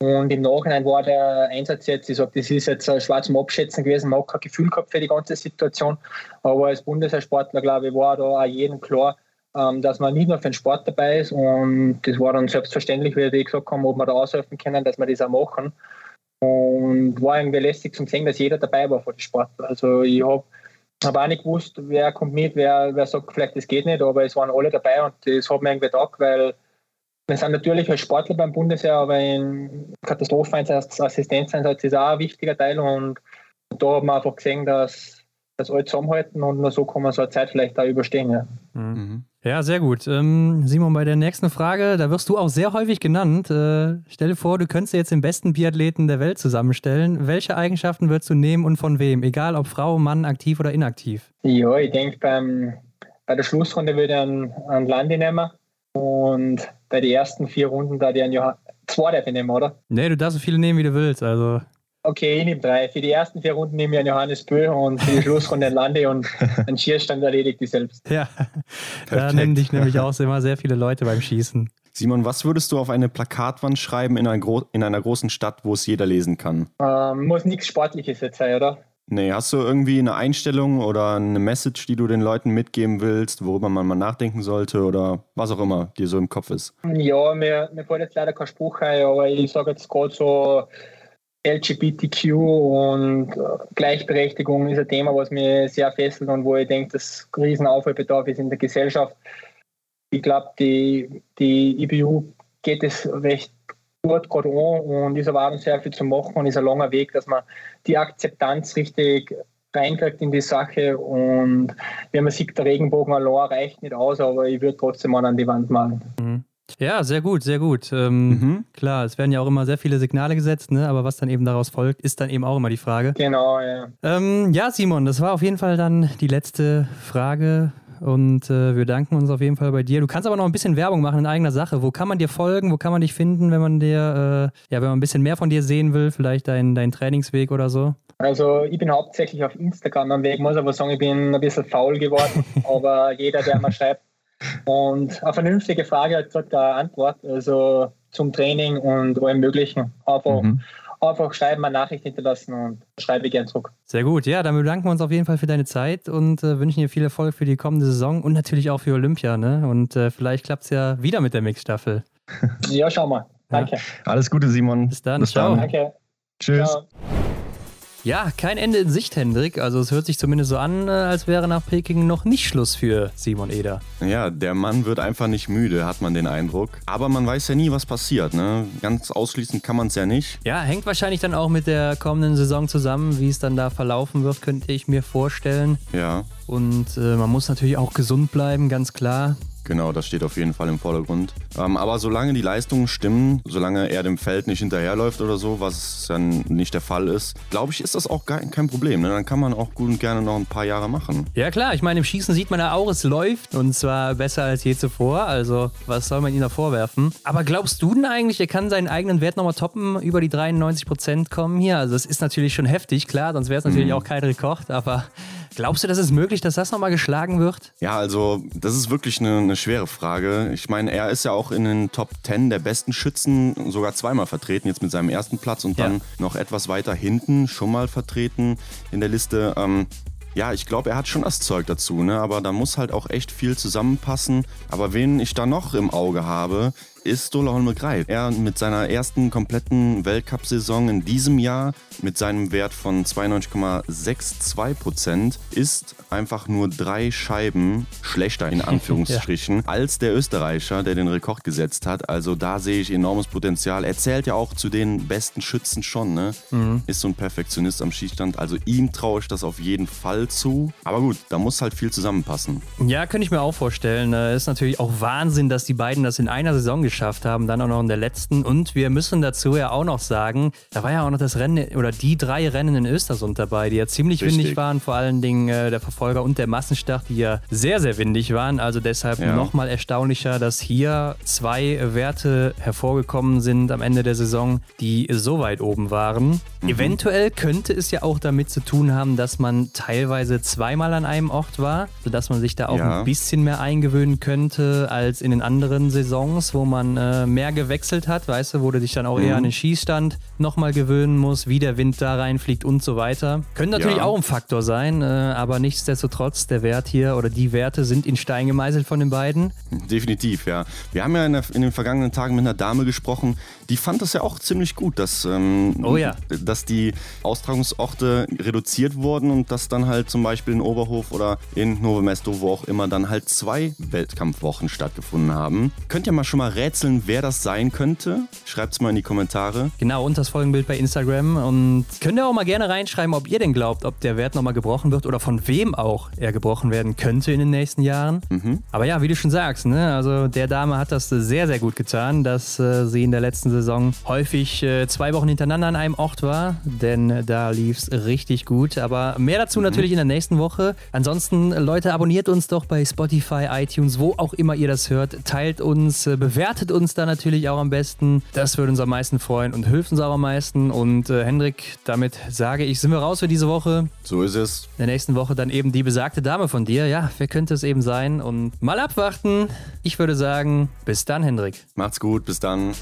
und im Nachhinein war der Einsatz jetzt, ich sage, das ist jetzt ein schwarzem Abschätzen gewesen, man hat kein Gefühl gehabt für die ganze Situation. Aber als Bundeswehrsportler, glaube ich, war da auch jedem klar, dass man nicht nur für den Sport dabei ist. Und das war dann selbstverständlich, wie die gesagt haben, ob wir da aushelfen können, dass wir das auch machen. Und war irgendwie lästig zum sehen, dass jeder dabei war von den Sportlern. Also ich habe hab auch nicht gewusst, wer kommt mit, wer, wer sagt, vielleicht das geht nicht, aber es waren alle dabei und das hat mir irgendwie gedacht, weil wir sind natürlich als Sportler beim Bundesheer, aber in Katastropheneinsatz ist auch ein wichtiger Teil und da haben wir einfach gesehen, dass das alle zusammenhalten und nur so kann man so eine Zeit vielleicht auch überstehen. Ja, mhm. ja sehr gut. Ähm, Simon, bei der nächsten Frage, da wirst du auch sehr häufig genannt. Äh, stell dir vor, du könntest jetzt den besten Biathleten der Welt zusammenstellen. Welche Eigenschaften würdest du nehmen und von wem? Egal ob Frau, Mann, aktiv oder inaktiv. Ja, ich denke, bei der Schlussrunde würde ich einen, einen Landi nehmen und bei den ersten vier Runden da die ein Johann zwei darf ich nehmen, oder? Nee, du darfst so viele nehmen, wie du willst. Also. Okay, ich nehme drei. Für die ersten vier Runden nehme ich einen Johannes Böhl und für die Schlussrunde einen Lande und einen Schierstand erledigt ich selbst. Ja, da nennen dich nämlich auch immer sehr viele Leute beim Schießen. Simon, was würdest du auf eine Plakatwand schreiben in einer, in einer großen Stadt, wo es jeder lesen kann? Ähm, muss nichts Sportliches jetzt sein, oder? Nee, hast du irgendwie eine Einstellung oder eine Message, die du den Leuten mitgeben willst, worüber man mal nachdenken sollte oder was auch immer dir so im Kopf ist? Ja, mir, mir fällt jetzt leider kein Spruch ein, aber ich sage jetzt gerade so LGBTQ und äh, Gleichberechtigung ist ein Thema, was mir sehr fesselt und wo ich denke, dass Riesenaufholbedarf ist in der Gesellschaft. Ich glaube, die, die IBU geht es recht gut gerade an und ist aber auch sehr viel zu machen und ist ein langer Weg, dass man die Akzeptanz richtig reinkriegt in die Sache und wenn man sieht, der Regenbogen allein reicht nicht aus, aber ich würde trotzdem mal an die Wand malen. Mhm. Ja, sehr gut, sehr gut. Ähm, mhm. Klar, es werden ja auch immer sehr viele Signale gesetzt, ne? aber was dann eben daraus folgt, ist dann eben auch immer die Frage. Genau, ja. Ähm, ja, Simon, das war auf jeden Fall dann die letzte Frage und äh, wir danken uns auf jeden Fall bei dir. Du kannst aber noch ein bisschen Werbung machen in eigener Sache. Wo kann man dir folgen? Wo kann man dich finden, wenn man dir, äh, ja, wenn man ein bisschen mehr von dir sehen will, vielleicht deinen dein Trainingsweg oder so? Also ich bin hauptsächlich auf Instagram am Weg, muss aber sagen, ich bin ein bisschen faul geworden, aber jeder, der mir schreibt und eine vernünftige Frage hat gesagt, eine Antwort, also zum Training und allem Möglichen. Einfach mhm einfach schreiben, eine Nachricht hinterlassen und schreibe ich gerne zurück. Sehr gut, ja, dann bedanken wir uns auf jeden Fall für deine Zeit und äh, wünschen dir viel Erfolg für die kommende Saison und natürlich auch für Olympia. Ne? Und äh, vielleicht klappt es ja wieder mit der Mixstaffel. ja, schau mal. Danke. Ja. Alles Gute, Simon. Bis dann. Bis Ciao. Dann. Danke. Tschüss. Ciao. Ja, kein Ende in Sicht, Hendrik. Also es hört sich zumindest so an, äh, als wäre nach Peking noch nicht Schluss für Simon Eder. Ja, der Mann wird einfach nicht müde, hat man den Eindruck. Aber man weiß ja nie, was passiert. Ne? Ganz ausschließen kann man es ja nicht. Ja, hängt wahrscheinlich dann auch mit der kommenden Saison zusammen, wie es dann da verlaufen wird, könnte ich mir vorstellen. Ja. Und äh, man muss natürlich auch gesund bleiben, ganz klar. Genau, das steht auf jeden Fall im Vordergrund. Ähm, aber solange die Leistungen stimmen, solange er dem Feld nicht hinterherläuft oder so, was dann nicht der Fall ist, glaube ich, ist das auch gar kein Problem. Ne? Dann kann man auch gut und gerne noch ein paar Jahre machen. Ja klar, ich meine, im Schießen sieht man ja auch, es läuft und zwar besser als je zuvor. Also was soll man ihm da vorwerfen? Aber glaubst du denn eigentlich, er kann seinen eigenen Wert nochmal toppen, über die 93 Prozent kommen hier? Also das ist natürlich schon heftig, klar, sonst wäre es natürlich mhm. auch kein Rekord, aber Glaubst du, dass es möglich, dass das nochmal geschlagen wird? Ja, also das ist wirklich eine, eine, schwere Frage. Ich meine, er ist ja auch in den Top 10 der besten Schützen sogar zweimal vertreten, jetzt mit seinem ersten Platz und dann ja. noch etwas weiter hinten schon mal vertreten in der Liste. Ähm, ja, ich glaube, er hat schon das Zeug dazu, ne? aber da muss halt auch echt viel zusammenpassen. Aber wen ich da noch im Auge habe, ist Dola Holme Greif. Er mit seiner ersten kompletten Weltcup-Saison in diesem Jahr mit seinem Wert von 92,62 Prozent ist einfach nur drei Scheiben schlechter in Anführungsstrichen ja. als der Österreicher, der den Rekord gesetzt hat. Also da sehe ich enormes Potenzial. Er zählt ja auch zu den besten Schützen schon, ne? Mhm. Ist so ein Perfektionist am Schießstand. Also ihm traue ich das auf jeden Fall zu. Aber gut, da muss halt viel zusammenpassen. Ja, könnte ich mir auch vorstellen. Äh, ist natürlich auch Wahnsinn, dass die beiden das in einer Saison geschafft haben, dann auch noch in der letzten. Und wir müssen dazu ja auch noch sagen, da war ja auch noch das Rennen oder die drei Rennen in Östersund dabei, die ja ziemlich Richtig. windig waren. Vor allen Dingen äh, der Verfolger und der Massenstart, die ja sehr, sehr windig waren. Also deshalb ja. nochmal erstaunlicher, dass hier zwei Werte hervorgekommen sind am Ende der Saison, die so weit oben waren. Mhm. Eventuell könnte es ja auch damit zu tun haben, dass man teilweise zweimal an einem Ort war, sodass man sich da auch ja. ein bisschen mehr eingewöhnen könnte als in den anderen Saisons, wo man äh, mehr gewechselt hat, weißt du, wo du dich dann auch mhm. eher an den Schießstand nochmal gewöhnen musst, wie der Wind da reinfliegt und so weiter. Können natürlich ja. auch ein Faktor sein, äh, aber nichtsdestotrotz, der Wert hier oder die Werte sind in Stein gemeißelt von den beiden. Definitiv, ja. Wir haben ja in, der, in den vergangenen Tagen mit einer Dame gesprochen, die fand das ja auch ziemlich gut, dass, ähm, oh ja. Dass die Austragungsorte reduziert wurden und dass dann halt zum Beispiel in Oberhof oder in Novo Mesto, wo auch immer, dann halt zwei Wettkampfwochen stattgefunden haben. Könnt ihr mal schon mal rätseln, wer das sein könnte? Schreibt es mal in die Kommentare. Genau, und das Folgenbild bei Instagram. Und könnt ihr auch mal gerne reinschreiben, ob ihr denn glaubt, ob der Wert nochmal gebrochen wird oder von wem auch er gebrochen werden könnte in den nächsten Jahren. Mhm. Aber ja, wie du schon sagst, ne? also der Dame hat das sehr, sehr gut getan, dass äh, sie in der letzten Saison Saison häufig äh, zwei Wochen hintereinander an einem Ort war, denn da lief es richtig gut. Aber mehr dazu mhm. natürlich in der nächsten Woche. Ansonsten, Leute, abonniert uns doch bei Spotify, iTunes, wo auch immer ihr das hört. Teilt uns, äh, bewertet uns da natürlich auch am besten. Das würde uns am meisten freuen und hilft uns auch am meisten. Und äh, Hendrik, damit sage ich, sind wir raus für diese Woche. So ist es. In der nächsten Woche dann eben die besagte Dame von dir. Ja, wer könnte es eben sein? Und mal abwarten. Ich würde sagen, bis dann, Hendrik. Macht's gut, bis dann.